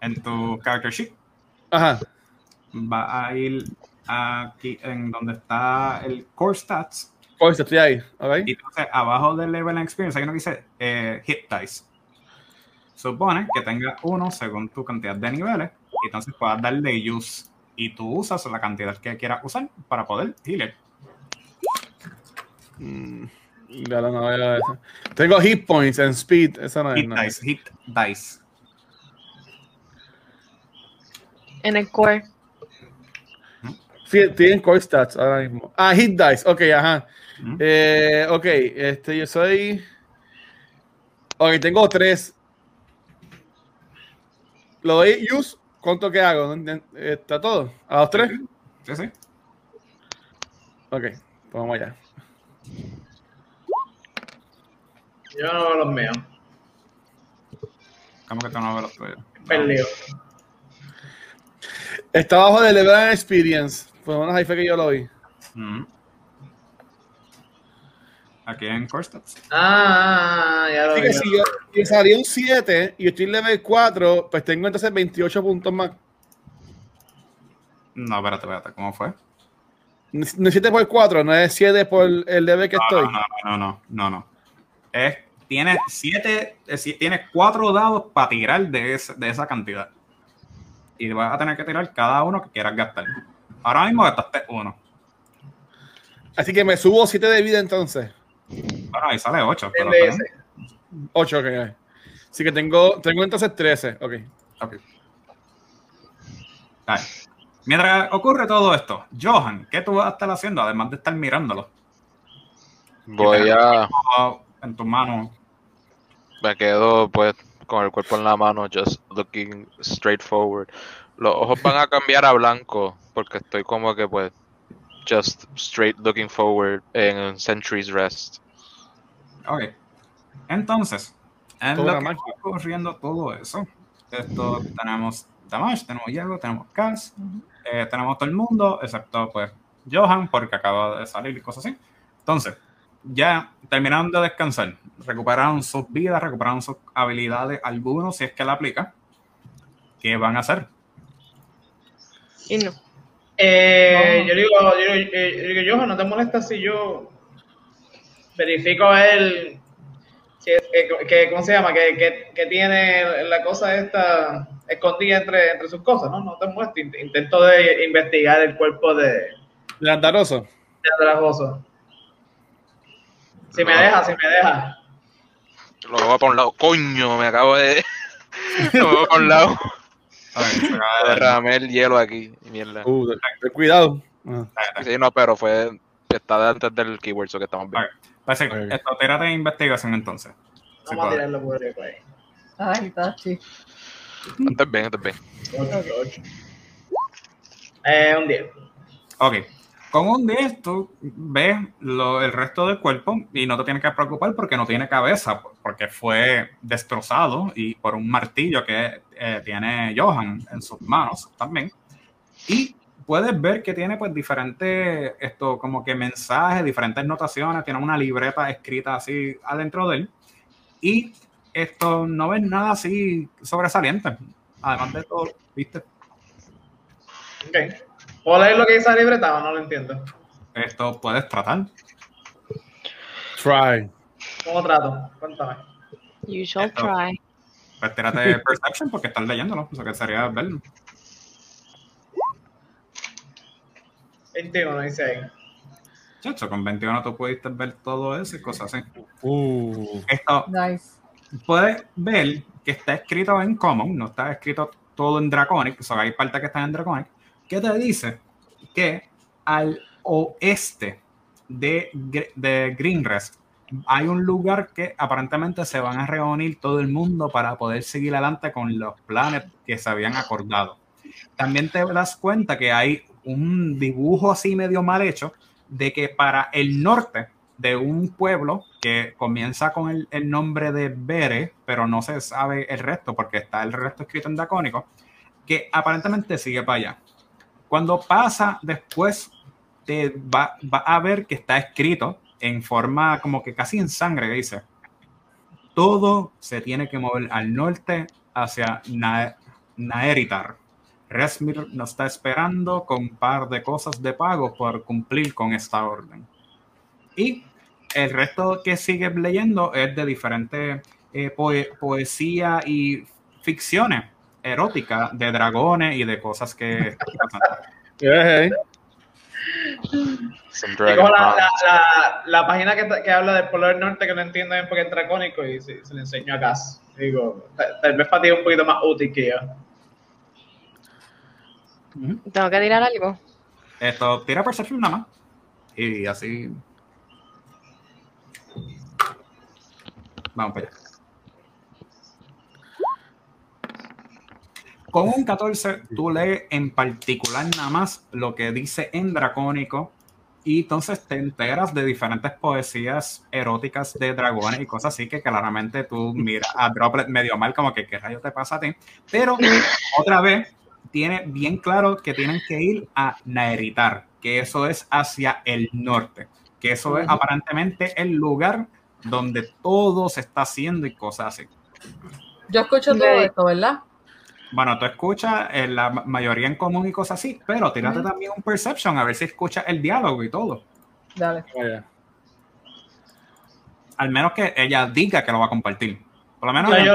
En tu character sheet Ajá. va a ir aquí en donde está el core stats. Pues estoy ahí. Ok. Y entonces abajo del level experience hay uno que dice eh, hit dice. Supone que tenga uno según tu cantidad de niveles. Y entonces puedas darle use. Y tú usas la cantidad que quieras usar para poder healer. Mm, ya no. Tengo hit points and speed. Eso no es. Hit no. dice, hit dice. En el core. Sí, tienen core stats ahora mismo. Ah, hit dice. Ok, ajá. Ujú. Eh, ok, este, yo soy. Ok, tengo tres. Lo doy use. ¿Cuánto que hago? ¿No ¿Está todo? ¿A los tres? Sí, sí. Ok, pues vamos allá. Yo no veo los míos. ¿Cómo que tú no ves los tuyos? Perdido. Está abajo de Level and Experience. Por lo menos ahí fue que yo lo vi. Ujú. Aquí en core stats. Ah, ya lo Así vi. que si yo si salí un 7 y estoy en level 4, pues tengo entonces 28 puntos más. No, espérate, espérate. ¿Cómo fue? No es 7 por 4, no es 7 por el level que No, estoy. no, no, no, no, no. Es, tiene siete, es decir, tiene cuatro dados para tirar de, ese- de esa cantidad. Y vas a tener que tirar cada uno que quieras gastar. Ahora mismo gastaste uno. Así que me subo 7 de vida entonces. Bueno, ahí sale ocho. pero ¿Quién está le bien. 8, ok. Así que tengo, tengo entonces 13. Ok. Mientras ocurre todo esto, Johan, ¿qué tú vas a estar haciendo además de estar mirándolo? Voy a. En tus manos. Me quedo pues con el cuerpo en la mano, just looking straight forward. Los ojos van a cambiar a blanco porque estoy como que pues just straight looking forward en Century's Rest. Ok. Entonces, en Toda lo que va ocurriendo todo eso, esto tenemos Damash, tenemos Diego, tenemos Cass, eh, tenemos todo el mundo, excepto pues Johan, porque acaba de salir y cosas así. Entonces, ya terminaron de descansar, recuperaron sus vidas, recuperaron sus habilidades, algunos si es que la aplica. ¿Qué van a hacer? Y no. Eh, yo digo, yo, digo, eh, yo digo, Johan, ¿no te molesta si yo verifico él, si es- que, que- ¿cómo se llama? Que, que, que tiene la cosa esta escondida entre, entre sus cosas, ¿no? No te molesta. Int- Intento de investigar el cuerpo de, de ¿De Andaroso? Si me deja, si me deja. Lo voy para un lado. Coño, me acabo de. Lo voy para un lado. A ver, se acaba de- Derramé el hielo aquí. Mierda. Uh, ten- cuidado. Ah. Sí, no, pero fue. Está antes del keyword, so que estamos bien. Parece que esto, tírate de investigación entonces. Vamos a tirarlo por ahí. por ahí. Ay, Tachi. Antes bien, antes bien. Eh, un 10. Ok. Con un 10 tú ves lo- el resto del cuerpo y no te tienes que preocupar porque no tiene cabeza, porque fue destrozado y por un martillo que eh, tiene Johan en sus manos también. Y puedes ver que tiene pues diferentes, esto como que mensajes, diferentes notaciones, tiene una libreta escrita así adentro de él. Y esto no ves nada así sobresaliente. Además de todo, ¿viste? Ok. ¿Puedo leer lo que dice la libreta o no lo entiendo? Esto puedes tratar. Try. ¿Cómo trato? Cuéntame. You shall Esto. try. Pues tírate Perception porque estás leyéndolo. Eso que sería verlo. 21, dice ahí. Chacho, con 21 tú pudiste ver todo eso y cosas así. Uh. Esto Nice. puedes ver que está escrito en Common, no está escrito todo en Draconic, o sea, hay partes que están en Draconic, que te dice que al oeste de, de Greenrest hay un lugar que aparentemente se van a reunir todo el mundo para poder seguir adelante con los planes que se habían acordado. También te das cuenta que hay un dibujo así medio mal hecho de que para el norte de un pueblo que comienza con el, el nombre de Bere, pero no se sabe el resto porque está el resto escrito en Dacónico, que aparentemente sigue para allá. Cuando pasa después, te va, va a ver que está escrito en forma como que casi en sangre, que dice, todo se tiene que mover al norte hacia Na- Naeritar. Resmir nos está esperando con un par de cosas de pago por cumplir con esta orden. Y el resto que sigues leyendo es de diferentes eh, poe- poesía y ficciones eróticas de dragones y de cosas que. Some Y como la, la, la, la página que, que habla del Polo del Norte que no entiendo bien porque es dracónico y se, se le enseño a Gas. Digo, tal, tal vez para ti es un poquito más útil que yo. Tengo que tirar algo. Esto tira Perception nada más. Y así. Vamos para allá. Con un 14, tú lees en particular nada más lo que dice en dracónico. Y entonces te enteras de diferentes poesías eróticas de dragones y cosas así que claramente tú miras a Droplet medio mal, como que qué rayo te pasa a ti. Pero otra vez, tiene bien claro que tienen que ir a Naeritar, que eso es hacia el norte, que eso es aparentemente el lugar donde todo se está haciendo y cosas así. Yo escucho todo esto, ¿verdad? Bueno, tú escuchas eh, la ma- mayoría en común y cosas así, pero tírate también un perception a ver si escuchas el diálogo y todo. Dale. Vaya. Al menos que ella diga que lo va a compartir. Por lo menos. No, yo,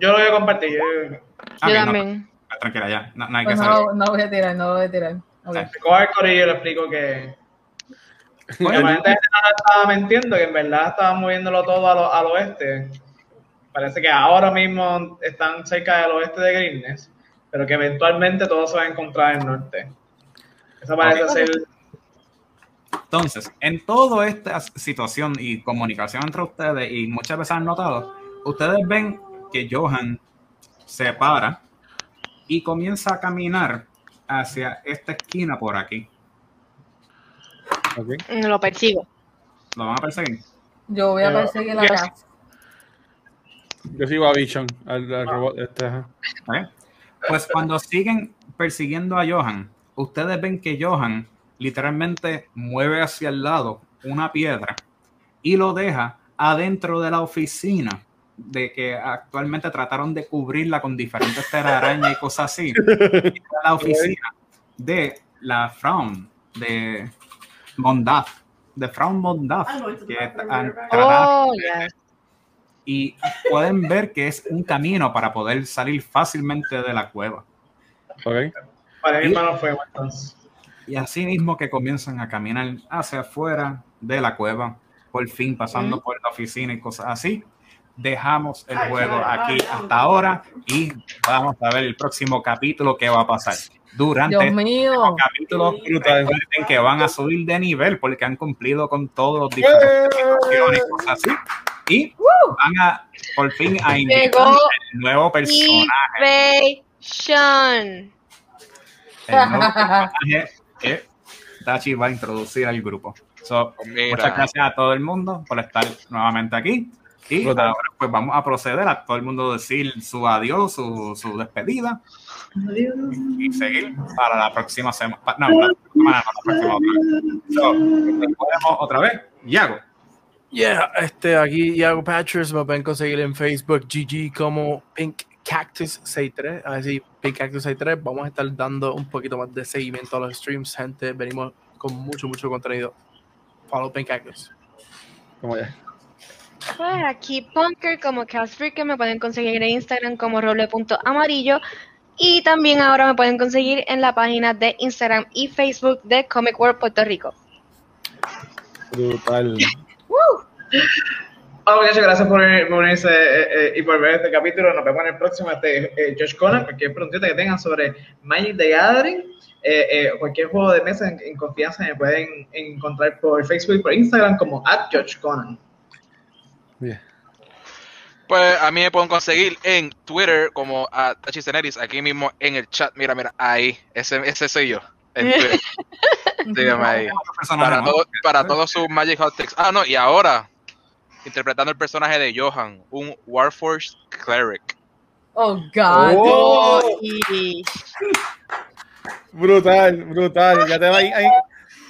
lo voy a compartir. Yo, Ah, Yo no, tranquila, ya. No, no hay que Pues saber. no, no voy a tirar, no voy a tirar. Ok. Sí. cojo el corillo y le explico que. Oye, la gente no estaba mintiendo, que en verdad estaba moviéndolo todo a lo- al oeste. Parece que ahora mismo están cerca del oeste de Greenness, pero que eventualmente todo se va a encontrar en el norte. Eso parece ser Entonces, en toda esta situación y comunicación entre ustedes, y muchas veces han notado, ustedes ven que Johan se para y comienza a caminar hacia esta esquina por aquí. Lo persigo. ¿Lo van a perseguir? Yo voy a perseguir la Yes. Yo sigo a Vision, al, al robot. Este, ajá. ¿Eh? Pues cuando siguen persiguiendo a Johan, ustedes ven que Johan literalmente mueve hacia el lado una piedra y lo deja adentro de la oficina de que actualmente trataron de cubrirla con diferentes telarañas y cosas así. La oficina de la Fraun, de Mondaf, de Fraun Mondaf, que han tratado Oh, ya. Y pueden ver que es un camino para poder salir fácilmente de la cueva. Ok. para mi mano fue entonces. Y así mismo que comienzan a caminar hacia afuera de la cueva, por fin pasando por la oficina y cosas así, dejamos el juego aquí hasta ahora y vamos a ver el próximo capítulo que va a pasar. Durante Dios este mío. capítulo, recuerden que van a subir de nivel porque han cumplido con todos los diferentes y cosas así. Y van a por fin a invitar Llegó el nuevo personaje. Invasion. el nuevo personaje que Tachi va a introducir al grupo. So, muchas gracias a todo el mundo por estar nuevamente aquí. Y Brutal. ahora pues vamos a proceder a todo el mundo decir su adiós, su, su despedida y seguir para la próxima semana. No, la próxima semana, no, la próxima otra vez. So, otra vez, Yago. Yeah, este, aquí Iago Patchers me pueden conseguir en Facebook GG como Pink Cactus 63. Así, Pink Cactus 63. Vamos a estar dando un poquito más de seguimiento a los streams, gente. Venimos con mucho, mucho contenido. Follow Pink Cactus. Como ya. Pues aquí Punker como Casfreaker me pueden conseguir en Instagram como roble.amarillo y también ahora me pueden conseguir en la página de Instagram y Facebook de Comic World Puerto Rico. Brutal. Hola muchachos, gracias por, por unirse eh, eh, y por ver este capítulo. Nos vemos en el próximo. Este, eh, Josh Conan, cualquier preguntita que tengan sobre Magic the Gathering, eh, eh, cualquier juego de mesa en, en confianza me pueden encontrar por Facebook y por Instagram como at Josh Conan. Bien. Pues a mí me pueden conseguir en Twitter como a aquí mismo en el chat. Mira, mira, ahí. Ese, ese soy yo. Sígueme ahí. Para, todo, para todos sus Magic Hot Tricks. Ah, no, y ahora, interpretando el personaje de Johan, un Warforged Cleric. Oh, God. Oh, brutal, brutal. Ya te va ahí.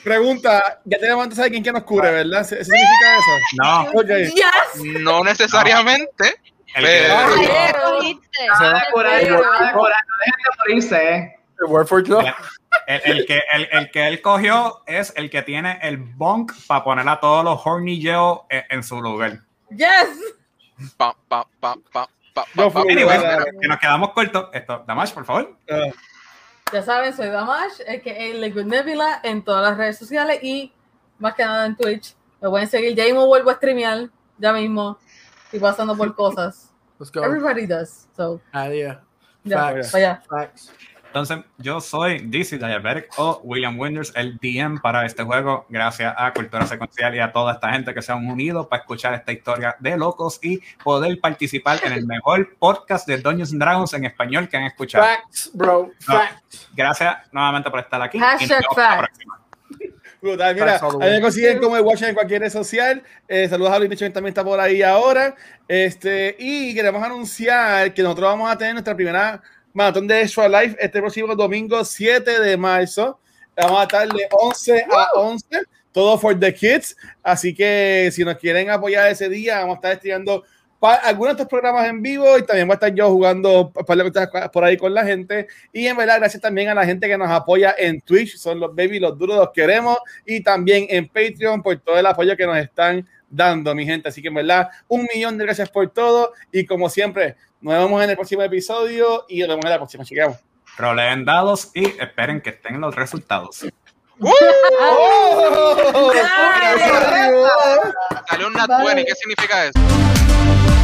Pregunta, ya tenemos antes quién que nos cubre, ¿verdad? ¿Eso significa eso? No, Ok. Yes. No necesariamente. el que, Pero- Ay, cogiste. Nada de curar, Pero- nada de curar, no dejen de morirse, eh. Warforged, ¿no? El, el que, el, el que él cogió es el que tiene el bonk para poner a todos los horny Geo en, en su lugar. Yes. Pa, pa, pa, pa, pa, Yo pa, fui- pa. Anyway, que nos quedamos cortos. Esto, Damash, por favor. Ah, Ya saben, soy Damash, el que es Liquid Nebula en todas las redes sociales y más que nada en Twitch. Me pueden seguir. Ya mismo vuelvo a streamear. Ya mismo. Estoy pasando por cosas. Let's go. Everybody does. So, yeah. ya, Facts. vaya. Facts. Entonces, yo soy DC Diabetic o William Winders, el DM para este juego, gracias a Cultura Secuencial y a toda esta gente que se han unido para escuchar esta historia de locos y poder participar en el mejor podcast de Dungeons and Dragons en español que han escuchado. Facts, bro. Facts. Gracias nuevamente por estar aquí. Hashtag facts. Brutal, mira, ahí me consiguen como el Watcher en cualquier red social. Eh, saludos a Luis Mitchell, también está por ahí ahora. Este, y queremos anunciar que nosotros vamos a tener nuestra primera maratón de Extra Life este próximo domingo 7 de marzo. Vamos a estar de 11 a 11, todo for the kids. Así que si nos quieren apoyar ese día, vamos a estar estudiando algunos de estos programas en vivo y también voy a estar yo jugando por ahí con la gente. Y en verdad, gracias también a la gente que nos apoya en Twitch, son los baby, los duros, los queremos. Y también en Patreon por todo el apoyo que nos están dando, mi gente. Así que en verdad, un millón de gracias por todo. Y como siempre, nos vemos en el próximo episodio y nos vemos en la próxima. Chequeamos. Roleen dados y esperen que estén los resultados. ¡Oh! Salió un Nat 20, ¿qué significa eso?